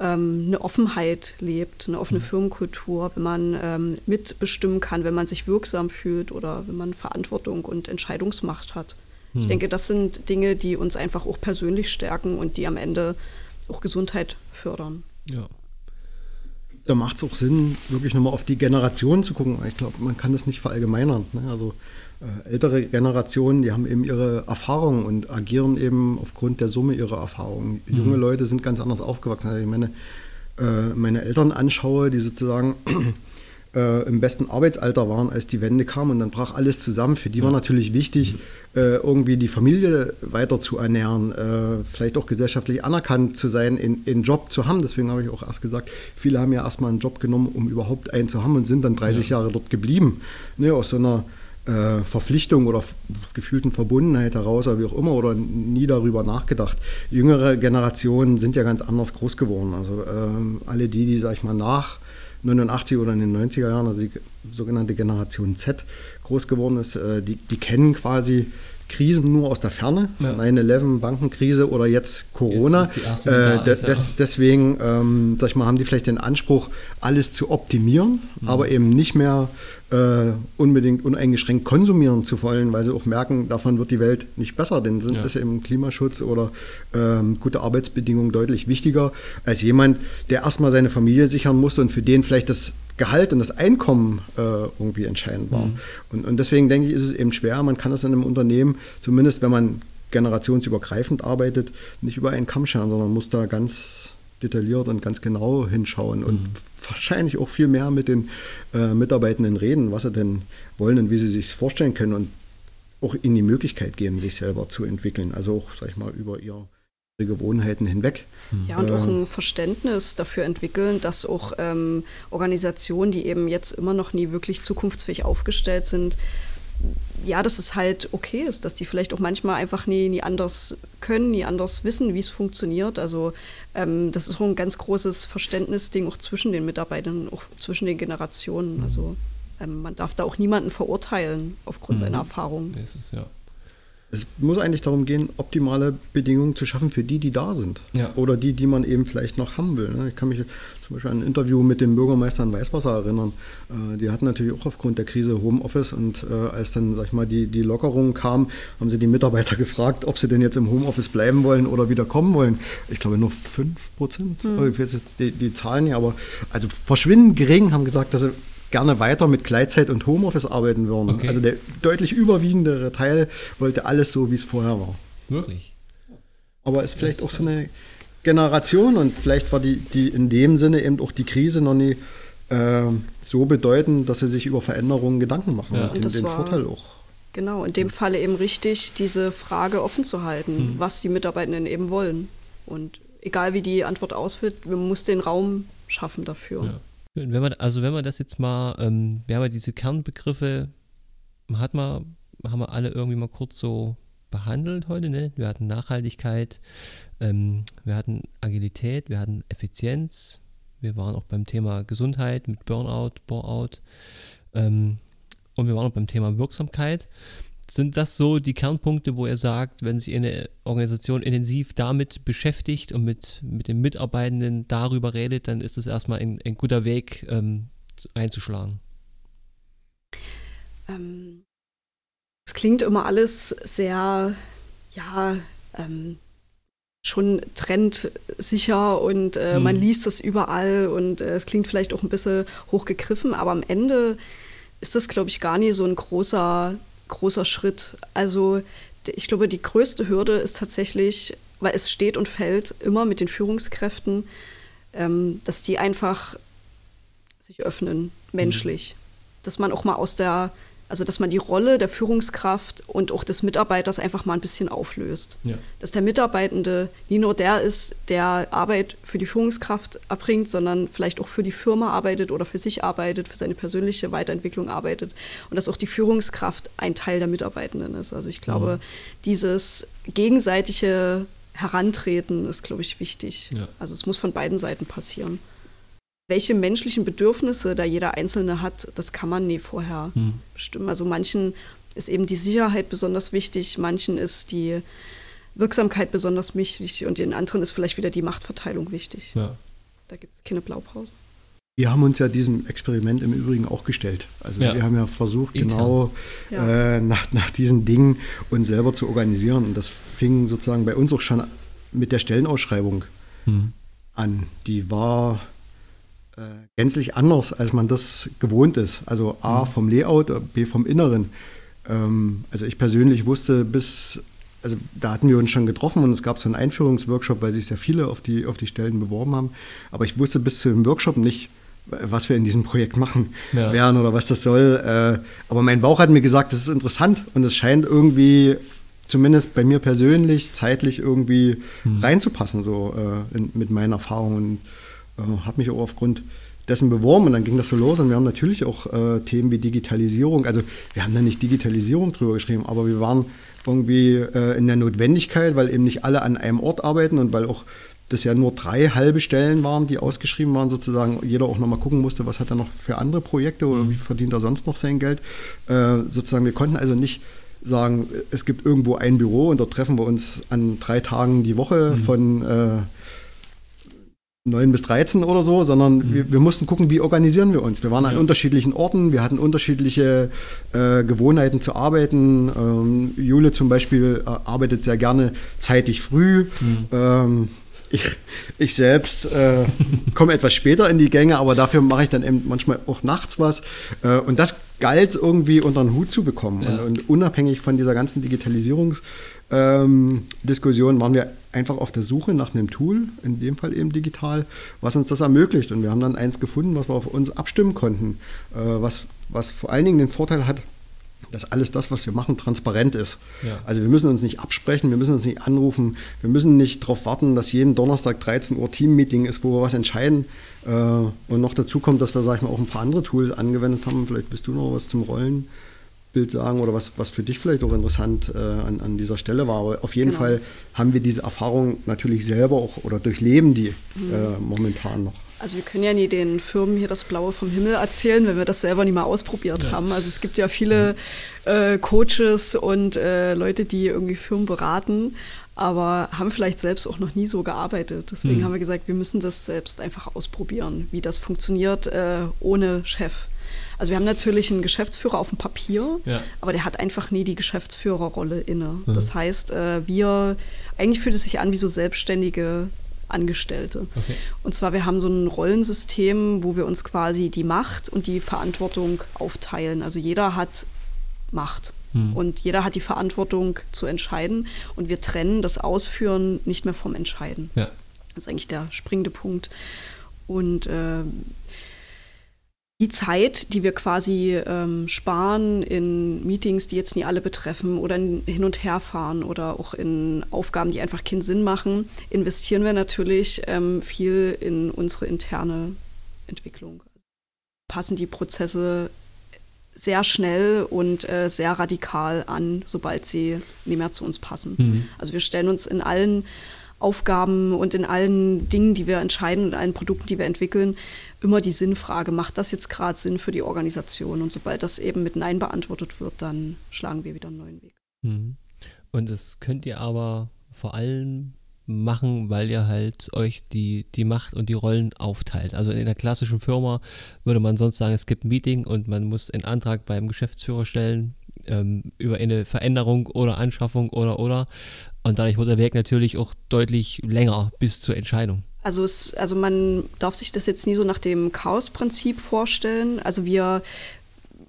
ähm, eine Offenheit lebt, eine offene mhm. Firmenkultur, wenn man ähm, mitbestimmen kann, wenn man sich wirksam fühlt oder wenn man Verantwortung und Entscheidungsmacht hat. Mhm. Ich denke, das sind Dinge, die uns einfach auch persönlich stärken und die am Ende auch Gesundheit fördern. Ja da macht es auch Sinn, wirklich nochmal auf die Generation zu gucken. Ich glaube, man kann das nicht verallgemeinern. Ne? Also äh, ältere Generationen, die haben eben ihre Erfahrungen und agieren eben aufgrund der Summe ihrer Erfahrungen. Mhm. Junge Leute sind ganz anders aufgewachsen. Also ich meine, äh, meine Eltern anschaue, die sozusagen äh, im besten Arbeitsalter waren, als die Wende kam und dann brach alles zusammen. Für die war natürlich wichtig, äh, irgendwie die Familie weiter zu ernähren, äh, vielleicht auch gesellschaftlich anerkannt zu sein, einen Job zu haben. Deswegen habe ich auch erst gesagt, viele haben ja erstmal einen Job genommen, um überhaupt einen zu haben und sind dann 30 ja. Jahre dort geblieben. Ne, aus so einer äh, Verpflichtung oder gefühlten Verbundenheit heraus oder wie auch immer oder nie darüber nachgedacht. Jüngere Generationen sind ja ganz anders groß geworden. Also äh, alle die, die, sag ich mal, nach 89 oder in den 90er Jahren, also die sogenannte Generation Z groß geworden ist, äh, die, die kennen quasi Krisen nur aus der Ferne, ja. 9-11, Bankenkrise oder jetzt Corona. Jetzt äh, des, des, deswegen, ähm, sag ich mal, haben die vielleicht den Anspruch, alles zu optimieren, mhm. aber eben nicht mehr äh, unbedingt uneingeschränkt konsumieren zu wollen, weil sie auch merken, davon wird die Welt nicht besser, denn sind ja. ist eben Klimaschutz oder ähm, gute Arbeitsbedingungen deutlich wichtiger als jemand, der erstmal seine Familie sichern musste und für den vielleicht das Gehalt und das Einkommen äh, irgendwie entscheidend war. Mhm. Und, und deswegen denke ich, ist es eben schwer, man kann das in einem Unternehmen, zumindest wenn man generationsübergreifend arbeitet, nicht über einen Kamm scheren, sondern muss da ganz detailliert und ganz genau hinschauen und mhm. wahrscheinlich auch viel mehr mit den äh, Mitarbeitenden reden, was sie denn wollen und wie sie sich vorstellen können und auch ihnen die Möglichkeit geben, sich selber zu entwickeln. Also auch, sag ich mal, über ihre Gewohnheiten hinweg. Ja, und auch ähm, ein Verständnis dafür entwickeln, dass auch ähm, Organisationen, die eben jetzt immer noch nie wirklich zukunftsfähig aufgestellt sind, ja, dass es halt okay ist, dass die vielleicht auch manchmal einfach nie, nie anders können, nie anders wissen, wie es funktioniert. Also ähm, das ist auch ein ganz großes Verständnisding auch zwischen den Mitarbeitern, auch zwischen den Generationen. Also ähm, man darf da auch niemanden verurteilen aufgrund mhm. seiner Erfahrung. Das ist, ja. Es muss eigentlich darum gehen, optimale Bedingungen zu schaffen für die, die da sind. Ja. Oder die, die man eben vielleicht noch haben will. Ne? Ich kann mich zum Beispiel an ein Interview mit dem Bürgermeister in Weißwasser erinnern. Äh, die hatten natürlich auch aufgrund der Krise Homeoffice und äh, als dann, sag ich mal, die, die Lockerung kam, haben sie die Mitarbeiter gefragt, ob sie denn jetzt im Homeoffice bleiben wollen oder wieder kommen wollen. Ich glaube nur 5 Prozent. Hm. Ich weiß jetzt die, die Zahlen nicht, aber also verschwindend gering haben gesagt, dass sie gerne weiter mit Gleitzeit und Homeoffice arbeiten würden. Okay. Also der deutlich überwiegendere Teil wollte alles so, wie es vorher war. Wirklich? Aber es ist vielleicht auch so eine Generation und vielleicht war die, die in dem Sinne eben auch die Krise noch nie äh, so bedeutend, dass sie sich über Veränderungen Gedanken machen ja. und den, den Vorteil auch. Genau, in dem Falle eben richtig, diese Frage offen zu halten, mhm. was die Mitarbeitenden eben wollen. Und egal wie die Antwort ausfällt, man muss den Raum schaffen dafür. Ja. Wenn man, also wenn man das jetzt mal, ähm, wir haben ja diese Kernbegriffe, hat man, haben wir alle irgendwie mal kurz so behandelt heute, ne? Wir hatten Nachhaltigkeit, ähm, wir hatten Agilität, wir hatten Effizienz, wir waren auch beim Thema Gesundheit mit Burnout, Boreout ähm, und wir waren auch beim Thema Wirksamkeit. Sind das so die Kernpunkte, wo er sagt, wenn sich eine Organisation intensiv damit beschäftigt und mit, mit den Mitarbeitenden darüber redet, dann ist es erstmal ein, ein guter Weg ähm, einzuschlagen? Ähm, es klingt immer alles sehr, ja, ähm, schon trendsicher und äh, hm. man liest das überall und äh, es klingt vielleicht auch ein bisschen hochgegriffen, aber am Ende ist das, glaube ich, gar nicht so ein großer großer Schritt. Also ich glaube, die größte Hürde ist tatsächlich, weil es steht und fällt immer mit den Führungskräften, ähm, dass die einfach sich öffnen, menschlich. Mhm. Dass man auch mal aus der also, dass man die Rolle der Führungskraft und auch des Mitarbeiters einfach mal ein bisschen auflöst. Ja. Dass der Mitarbeitende nie nur der ist, der Arbeit für die Führungskraft erbringt, sondern vielleicht auch für die Firma arbeitet oder für sich arbeitet, für seine persönliche Weiterentwicklung arbeitet. Und dass auch die Führungskraft ein Teil der Mitarbeitenden ist. Also, ich glaube, mhm. dieses gegenseitige Herantreten ist, glaube ich, wichtig. Ja. Also, es muss von beiden Seiten passieren welche menschlichen Bedürfnisse da jeder Einzelne hat, das kann man nie vorher hm. bestimmen. Also manchen ist eben die Sicherheit besonders wichtig, manchen ist die Wirksamkeit besonders wichtig und den anderen ist vielleicht wieder die Machtverteilung wichtig. Ja. Da gibt es keine Blaupause. Wir haben uns ja diesem Experiment im Übrigen auch gestellt. Also ja. wir haben ja versucht, Intern. genau ja. Äh, nach, nach diesen Dingen uns selber zu organisieren. Und das fing sozusagen bei uns auch schon mit der Stellenausschreibung hm. an. Die war äh, gänzlich anders, als man das gewohnt ist. Also A mhm. vom Layout, B vom Inneren. ähm, also ich persönlich wusste bis, also da hatten wir uns schon getroffen und es gab so einen Einführungsworkshop, weil sich sehr viele auf die, auf die Stellen beworben haben. Aber ich wusste bis zu dem Workshop nicht, was wir in diesem Projekt machen ja. werden oder was das soll. Äh, aber mein Bauch hat mir gesagt, das ist interessant und es scheint irgendwie zumindest bei mir persönlich zeitlich irgendwie hm. reinzupassen, so äh, in, mit meinen Erfahrungen. Äh, habe mich auch aufgrund dessen beworben und dann ging das so los und wir haben natürlich auch äh, Themen wie Digitalisierung, also wir haben da nicht Digitalisierung drüber geschrieben, aber wir waren irgendwie äh, in der Notwendigkeit, weil eben nicht alle an einem Ort arbeiten und weil auch das ja nur drei halbe Stellen waren, die ausgeschrieben waren, sozusagen jeder auch nochmal gucken musste, was hat er noch für andere Projekte oder mhm. wie verdient er sonst noch sein Geld. Äh, sozusagen, wir konnten also nicht sagen, es gibt irgendwo ein Büro und dort treffen wir uns an drei Tagen die Woche mhm. von äh, 9 bis 13 oder so, sondern mhm. wir, wir, mussten gucken, wie organisieren wir uns. Wir waren an unterschiedlichen Orten, wir hatten unterschiedliche äh, Gewohnheiten zu arbeiten. Ähm, Jule zum Beispiel äh, arbeitet sehr gerne zeitig früh. Mhm. Ähm, ich, ich, selbst äh, komme etwas später in die Gänge, aber dafür mache ich dann eben manchmal auch nachts was. Äh, und das galt irgendwie unter den Hut zu bekommen. Ja. Und, und, unabhängig von dieser ganzen Digitalisierungsdiskussion ähm, waren wir einfach auf der Suche nach einem Tool, in dem Fall eben digital, was uns das ermöglicht. Und wir haben dann eins gefunden, was wir auf uns abstimmen konnten, äh, was, was vor allen Dingen den Vorteil hat, dass alles das, was wir machen, transparent ist. Ja. Also wir müssen uns nicht absprechen, wir müssen uns nicht anrufen, wir müssen nicht darauf warten, dass jeden Donnerstag 13 Uhr Team-Meeting ist, wo wir was entscheiden. Äh, und noch dazu kommt, dass wir, sag ich mal, auch ein paar andere Tools angewendet haben. Vielleicht bist du noch was zum Rollen. Bild sagen oder was, was für dich vielleicht auch interessant äh, an, an dieser Stelle war. Aber auf jeden genau. Fall haben wir diese Erfahrung natürlich selber auch oder durchleben die mhm. äh, momentan noch. Also wir können ja nie den Firmen hier das Blaue vom Himmel erzählen, wenn wir das selber nie mal ausprobiert ja. haben. Also es gibt ja viele äh, Coaches und äh, Leute, die irgendwie Firmen beraten, aber haben vielleicht selbst auch noch nie so gearbeitet. Deswegen mhm. haben wir gesagt, wir müssen das selbst einfach ausprobieren, wie das funktioniert äh, ohne Chef. Also wir haben natürlich einen Geschäftsführer auf dem Papier, ja. aber der hat einfach nie die Geschäftsführerrolle inne. Mhm. Das heißt, äh, wir, eigentlich fühlt es sich an wie so selbstständige Angestellte. Okay. Und zwar, wir haben so ein Rollensystem, wo wir uns quasi die Macht und die Verantwortung aufteilen. Also jeder hat Macht. Mhm. Und jeder hat die Verantwortung zu entscheiden. Und wir trennen das Ausführen nicht mehr vom Entscheiden. Ja. Das ist eigentlich der springende Punkt. Und äh, die Zeit, die wir quasi ähm, sparen in Meetings, die jetzt nie alle betreffen oder in hin und her fahren oder auch in Aufgaben, die einfach keinen Sinn machen, investieren wir natürlich ähm, viel in unsere interne Entwicklung. Passen die Prozesse sehr schnell und äh, sehr radikal an, sobald sie nicht mehr zu uns passen. Mhm. Also wir stellen uns in allen Aufgaben und in allen Dingen, die wir entscheiden und allen Produkten, die wir entwickeln, immer die Sinnfrage, macht das jetzt gerade Sinn für die Organisation? Und sobald das eben mit Nein beantwortet wird, dann schlagen wir wieder einen neuen Weg. Mhm. Und das könnt ihr aber vor allem machen, weil ihr halt euch die, die Macht und die Rollen aufteilt. Also in einer klassischen Firma würde man sonst sagen, es gibt ein Meeting und man muss einen Antrag beim Geschäftsführer stellen ähm, über eine Veränderung oder Anschaffung oder oder. Und dadurch wird der Weg natürlich auch deutlich länger bis zur Entscheidung. Also, es, also man darf sich das jetzt nie so nach dem Chaos-Prinzip vorstellen. Also wir,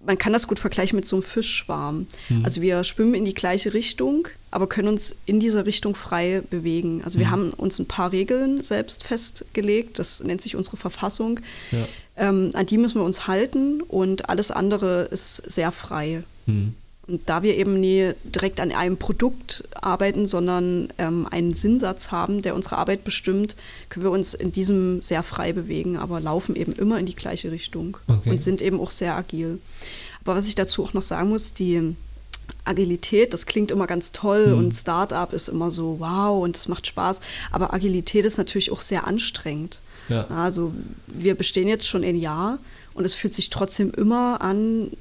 man kann das gut vergleichen mit so einem Fischschwarm. Mhm. Also wir schwimmen in die gleiche Richtung, aber können uns in dieser Richtung frei bewegen. Also wir mhm. haben uns ein paar Regeln selbst festgelegt, das nennt sich unsere Verfassung. Ja. Ähm, an die müssen wir uns halten und alles andere ist sehr frei. Mhm. Und da wir eben nie direkt an einem Produkt arbeiten, sondern ähm, einen Sinnsatz haben, der unsere Arbeit bestimmt, können wir uns in diesem sehr frei bewegen, aber laufen eben immer in die gleiche Richtung okay. und sind eben auch sehr agil. Aber was ich dazu auch noch sagen muss, die Agilität, das klingt immer ganz toll mhm. und Startup ist immer so wow und das macht Spaß, aber Agilität ist natürlich auch sehr anstrengend. Ja. Also wir bestehen jetzt schon ein Jahr und es fühlt sich trotzdem immer an,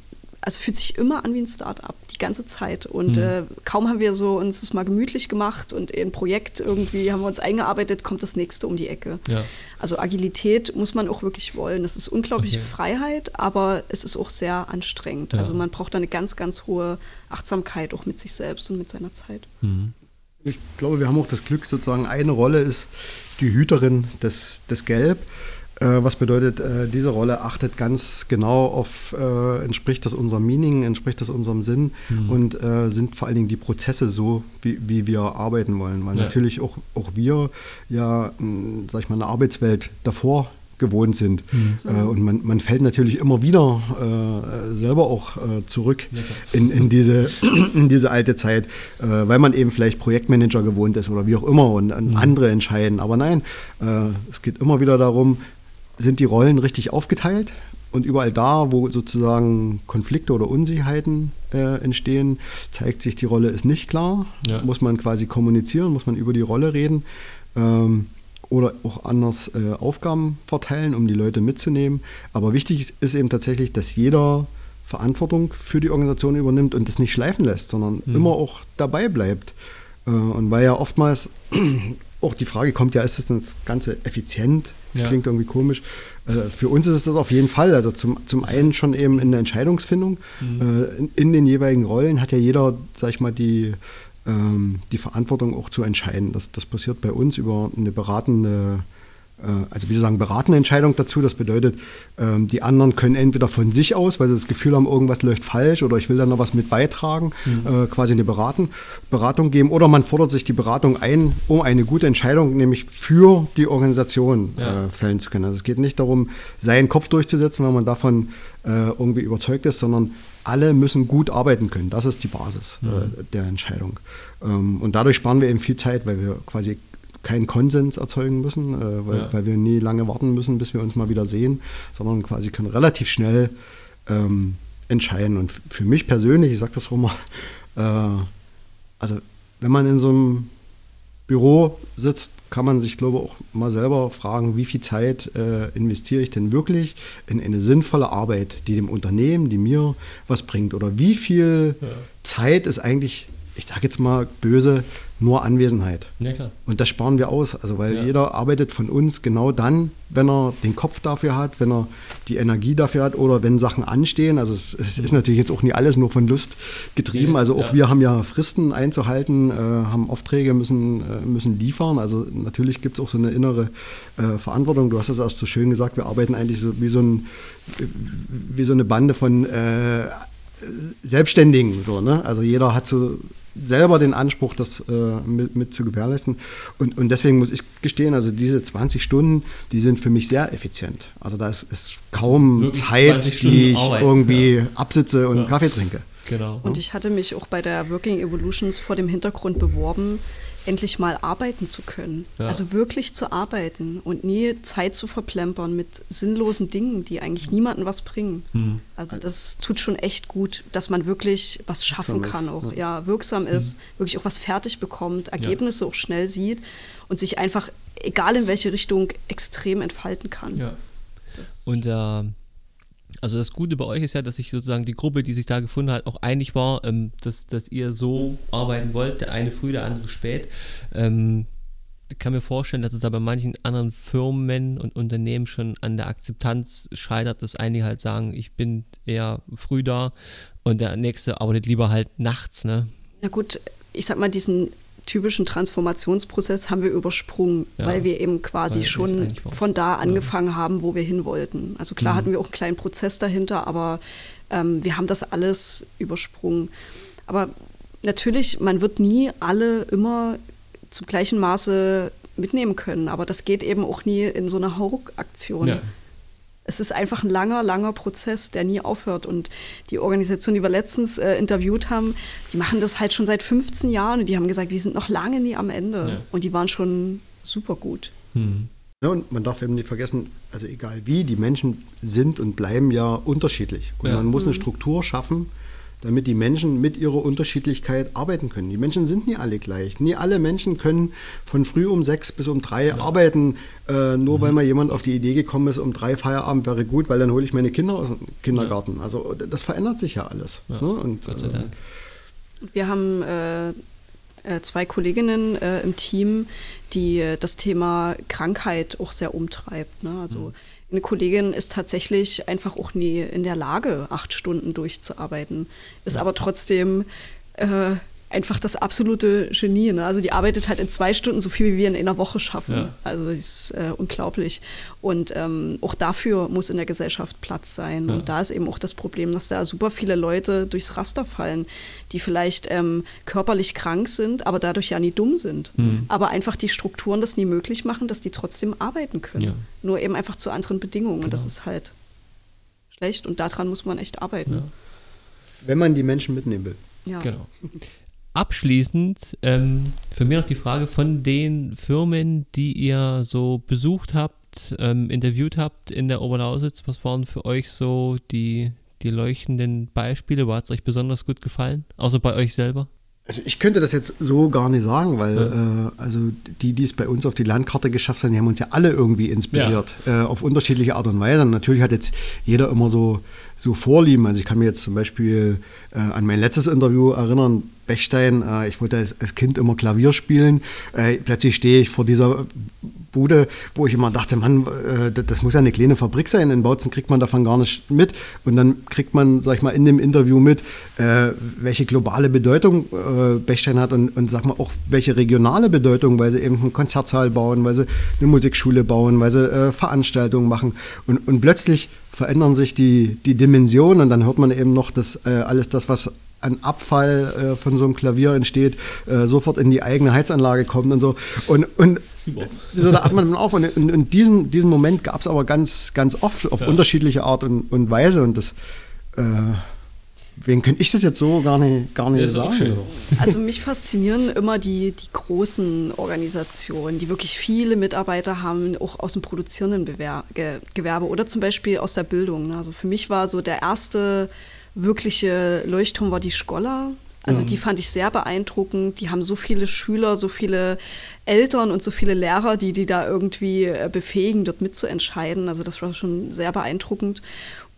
also fühlt sich immer an wie ein Start-up, die ganze Zeit. Und mhm. äh, kaum haben wir so uns das mal gemütlich gemacht und in ein Projekt irgendwie haben wir uns eingearbeitet, kommt das nächste um die Ecke. Ja. Also Agilität muss man auch wirklich wollen. Das ist unglaubliche okay. Freiheit, aber es ist auch sehr anstrengend. Ja. Also man braucht da eine ganz, ganz hohe Achtsamkeit auch mit sich selbst und mit seiner Zeit. Mhm. Ich glaube, wir haben auch das Glück, sozusagen eine Rolle ist die Hüterin des, des Gelb. Äh, was bedeutet, äh, diese Rolle achtet ganz genau auf, äh, entspricht das unserem Meaning, entspricht das unserem Sinn mhm. und sind vor allen Dingen die Prozesse so, wie, wie wir arbeiten wollen. Weil ja. natürlich auch, auch wir ja, mh, sag ich mal, eine Arbeitswelt davor gewohnt sind. Mhm. Und man, man fällt natürlich immer wieder äh, selber auch äh, zurück ja, in, in, diese, in diese alte Zeit, äh, weil man eben vielleicht Projektmanager gewohnt ist oder wie auch immer und mhm. andere entscheiden. Aber nein, es geht immer wieder darum, sind die Rollen richtig aufgeteilt? Und überall da, wo sozusagen Konflikte oder Unsicherheiten äh, entstehen, zeigt sich, die Rolle ist nicht klar. Ja. Muss man quasi kommunizieren, muss man über die Rolle reden. Ähm, oder auch anders äh, Aufgaben verteilen, um die Leute mitzunehmen. Aber wichtig ist eben tatsächlich, dass jeder Verantwortung für die Organisation übernimmt und das nicht schleifen lässt, sondern mhm. immer auch dabei bleibt. Äh, und weil ja oftmals auch die Frage kommt, ja, ist das Ganze effizient? Das ja. klingt irgendwie komisch. Äh, für uns ist es das auf jeden Fall. Also zum, zum einen schon eben in der Entscheidungsfindung. Mhm. Äh, in, in, den jeweiligen Rollen hat ja jeder, sag ich mal, die ähm, die Verantwortung auch zu entscheiden. Das, das passiert bei uns über eine beratende also wie Sie sagen, beratende Entscheidung dazu. Das bedeutet, ähm, die anderen können entweder von sich aus, weil sie das Gefühl haben, irgendwas läuft falsch oder ich will da noch was mit beitragen, mhm. Äh, quasi eine Beraten, Beratung geben. Oder man fordert sich die Beratung ein, um eine gute Entscheidung, nämlich für die Organisation ja. Äh, fällen zu können. Also es geht nicht darum, seinen Kopf durchzusetzen, wenn man davon irgendwie überzeugt ist, sondern alle müssen gut arbeiten können. Das ist die Basis mhm. der Entscheidung. Ähm, und dadurch sparen wir eben viel Zeit, weil wir quasi keinen Konsens erzeugen müssen, äh, weil, ja. weil, wir nie lange warten müssen, bis wir uns mal wieder sehen, sondern quasi können relativ schnell ähm, entscheiden. Und für mich persönlich, ich sage das auch mal, äh, also wenn man in so einem Büro sitzt, kann man sich, glaube ich, auch mal selber fragen, wie viel Zeit äh, investiere ich denn wirklich in eine sinnvolle Arbeit, die dem Unternehmen, die mir was bringt? Oder wie viel ja. Zeit ist eigentlich ich sage jetzt mal böse, nur Anwesenheit. Ja, und das sparen wir aus, also weil ja. jeder arbeitet von uns genau dann, wenn er den Kopf dafür hat, wenn er die Energie dafür hat oder wenn Sachen anstehen. Also es, es ist natürlich jetzt auch nie alles nur von Lust getrieben. Ja, also auch wir haben ja Fristen einzuhalten, äh, haben Aufträge, müssen, äh, müssen liefern. Also natürlich gibt es auch so eine innere äh, Verantwortung. Du hast es erst so schön gesagt, wir arbeiten eigentlich so wie so, ein, wie so eine Bande von äh, Selbstständigen. So, ne? Also jeder hat so selber den Anspruch, das äh, mit, mit, zu gewährleisten. Und, und deswegen muss ich gestehen, also diese 20 Stunden, die sind für mich sehr effizient. Also da ist, ist kaum Zeit, die ich Arbeit, irgendwie ja. absitze und ja. Kaffee trinke. Genau. Und ich hatte mich auch bei der Working Evolutions vor dem Hintergrund beworben, endlich mal arbeiten zu können. Ja. Also wirklich zu arbeiten und nie Zeit zu verplempern mit sinnlosen Dingen, die eigentlich niemandem was bringen. Mhm. Also das tut schon echt gut, dass man wirklich was schaffen kann, auch ja, ja wirksam mhm. ist, wirklich auch was fertig bekommt, Ergebnisse ja. auch schnell sieht und sich einfach, egal in welche Richtung, extrem entfalten kann. Ja. Und äh, also das Gute bei euch ist ja, dass sich sozusagen die Gruppe, die sich da gefunden hat, auch einig war, ähm, dass, dass ihr so arbeiten wollt, der eine früh, der andere spät. Ähm, ich kann mir vorstellen, dass es aber bei manchen anderen Firmen und Unternehmen schon an der Akzeptanz scheitert, dass einige halt sagen, ich bin eher früh da und der nächste arbeitet lieber halt nachts, ne? Na gut, ich sag mal, diesen typischen Transformationsprozess haben wir übersprungen, ja, weil wir eben quasi schon von da angefangen ja. haben, wo wir hin wollten. Also klar mhm. hatten wir auch einen kleinen Prozess dahinter, aber ähm, wir haben das alles übersprungen. Aber natürlich, man wird nie alle immer zum gleichen Maße mitnehmen können, aber das geht eben auch nie in so einer Hauruck-Aktion. Ja es ist einfach ein langer, langer Prozess, der nie aufhört. Und die Organisation, die wir letztens äh, interviewt haben, die machen das halt schon seit 15 Jahren und die haben gesagt, die sind noch lange nie am Ende. Ja. Und die waren schon super gut. Hm. Ja, und man darf eben nicht vergessen, also egal wie, die Menschen sind und bleiben ja unterschiedlich. Und ja. man muss eine mhm. Struktur schaffen, damit die Menschen mit ihrer Unterschiedlichkeit arbeiten können. Die Menschen sind nie alle gleich. Nie alle Menschen können von früh um sechs bis um drei ja. arbeiten, äh, nur mhm. weil mal jemand auf die Idee gekommen ist, um drei Feierabend wäre gut, weil dann hole ich meine Kinder aus dem Kindergarten. Ja. Also das verändert sich ja alles. Ja. Ne? Und, Gott sei Dank. Wir haben äh, äh, zwei Kolleginnen äh, im Team, die äh, das Thema Krankheit auch sehr umtreibt. Ne? Also mhm eine Kollegin ist tatsächlich einfach auch nie in der Lage, acht Stunden durchzuarbeiten, ist aber trotzdem äh, einfach das absolute Genie. Ne? Also die arbeitet halt in zwei Stunden so viel, wie wir in einer Woche schaffen. Ja. Also das ist äh, unglaublich. Und ähm, auch dafür muss in der Gesellschaft Platz sein. Ja. Und da ist eben auch das Problem, dass da super viele Leute durchs Raster fallen, die vielleicht ähm, körperlich krank sind, aber dadurch ja nie dumm sind. Mhm. Aber einfach die Strukturen das nie möglich machen, dass die trotzdem arbeiten können. Ja. Nur eben einfach zu anderen Bedingungen. Und das Genau. ist halt schlecht. Und daran muss man echt arbeiten. Ja. Wenn man die Menschen mitnehmen will. Ja. Genau. Abschließend ähm, für mich noch die Frage von den Firmen, die ihr so besucht habt, ähm, interviewt habt in der Oberlausitz. Was waren für euch so die, die leuchtenden Beispiele? Wo hat es euch besonders gut gefallen? Außer bei euch selber? Also ich könnte das jetzt so gar nicht sagen, weil Ja. äh, also die, die es bei uns auf die Landkarte geschafft haben, die haben uns ja alle irgendwie inspiriert, äh, auf unterschiedliche Art und Weise. Und natürlich hat jetzt jeder immer so, so Vorlieben. Also ich kann mir jetzt zum Beispiel äh, an mein letztes Interview erinnern, Bechstein, äh, ich wollte als, als Kind immer Klavier spielen. Äh, plötzlich stehe ich vor dieser Bude, wo ich immer dachte, Mann, äh, das, muss ja eine kleine Fabrik sein. In Bautzen kriegt man davon gar nicht mit. Und dann kriegt man, sag ich mal, in dem Interview mit, äh, welche globale Bedeutung äh, Bechstein hat und, und sag mal auch welche regionale Bedeutung, weil sie eben einen Konzertsaal bauen, weil sie eine Musikschule bauen, weil sie Veranstaltungen machen. Und, und plötzlich verändern sich die, die Dimensionen und dann hört man eben noch, dass äh, alles das, was an Abfall äh, von so einem Klavier entsteht, äh, sofort in die eigene Heizanlage kommt und so. Und, und Super. so da atmet man auf. Und, und, und diesen, diesen Moment gab es aber ganz, ganz oft auf Ja. unterschiedliche Art und, und Weise. Und das, äh, wen könnte ich das jetzt so gar nicht, gar nicht sagen? Also mich faszinieren immer die, die großen Organisationen, die wirklich viele Mitarbeiter haben, auch aus dem produzierenden Gewerbe oder zum Beispiel aus der Bildung. Also für mich war so der erste wirkliche Leuchtturm war die Scholla. Also die fand ich sehr beeindruckend. Die haben so viele Schüler, so viele Eltern und so viele Lehrer, die die da irgendwie äh, befähigen, dort mitzuentscheiden. Also das war schon sehr beeindruckend.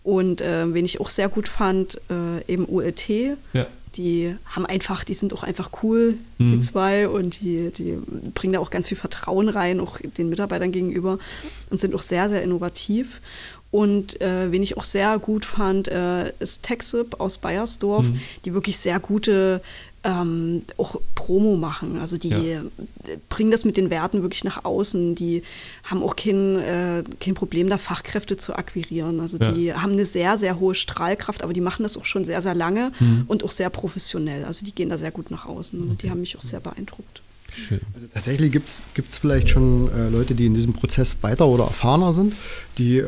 Und äh, wen ich auch sehr gut fand, äh, eben ULT Ja. die haben einfach, die sind auch einfach cool, die Mhm. zwei, und die, die bringen da auch ganz viel Vertrauen rein, auch den Mitarbeitern gegenüber und sind auch sehr, sehr innovativ. Und äh, wen ich auch sehr gut fand, äh, ist Texip aus Bayersdorf, Mhm. die wirklich sehr gute ähm, auch Promo machen. Also die Ja. bringen das mit den Werten wirklich nach außen. Die haben auch kein, äh, kein Problem, da Fachkräfte zu akquirieren. Also Ja. die haben eine sehr, sehr hohe Strahlkraft, aber die machen das auch schon sehr, sehr lange Mhm. und auch sehr professionell. Also die gehen da sehr gut nach außen. Und die haben mich auch sehr beeindruckt. Schön. Also tatsächlich gibt es vielleicht schon äh, Leute, die in diesem Prozess weiter oder erfahrener sind, die, äh,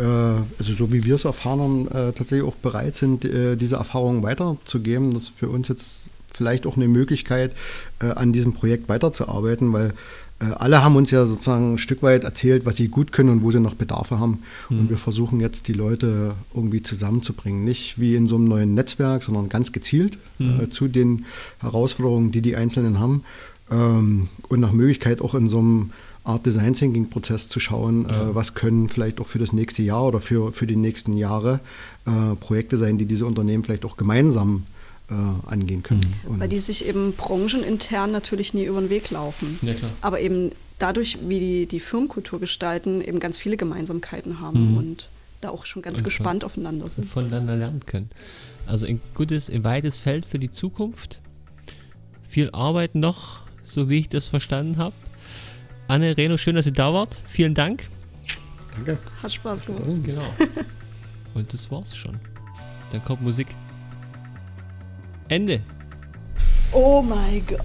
also so wie wir es erfahren haben, äh, tatsächlich auch bereit sind, äh, diese Erfahrungen weiterzugeben. Das ist für uns jetzt vielleicht auch eine Möglichkeit, äh, an diesem Projekt weiterzuarbeiten, weil äh, alle haben uns ja sozusagen ein Stück weit erzählt, was sie gut können und wo sie noch Bedarfe haben. Und wir versuchen jetzt, die Leute irgendwie zusammenzubringen. Nicht wie in so einem neuen Netzwerk, sondern ganz gezielt äh, zu den Herausforderungen, die die Einzelnen haben. Ähm, und nach Möglichkeit auch in so einem Art Design Thinking Prozess zu schauen, äh, was können vielleicht auch für das nächste Jahr oder für, für die nächsten Jahre äh, Projekte sein, die diese Unternehmen vielleicht auch gemeinsam äh, angehen können. Und Weil die sich eben branchenintern natürlich nie über den Weg laufen. Ja, klar. Aber eben dadurch, wie die die Firmenkultur gestalten, eben ganz viele Gemeinsamkeiten haben Mhm. und da auch schon ganz Und gespannt aufeinander sind. voneinander lernen können. Also ein gutes, ein weites Feld für die Zukunft. Viel Arbeit noch, so wie ich das verstanden habe. Anne, Reno, schön, dass ihr da wart. Vielen Dank. danke. Hat Spaß gemacht. Genau. Und das war's schon. Dann kommt Musik. Ende. Oh mein Gott.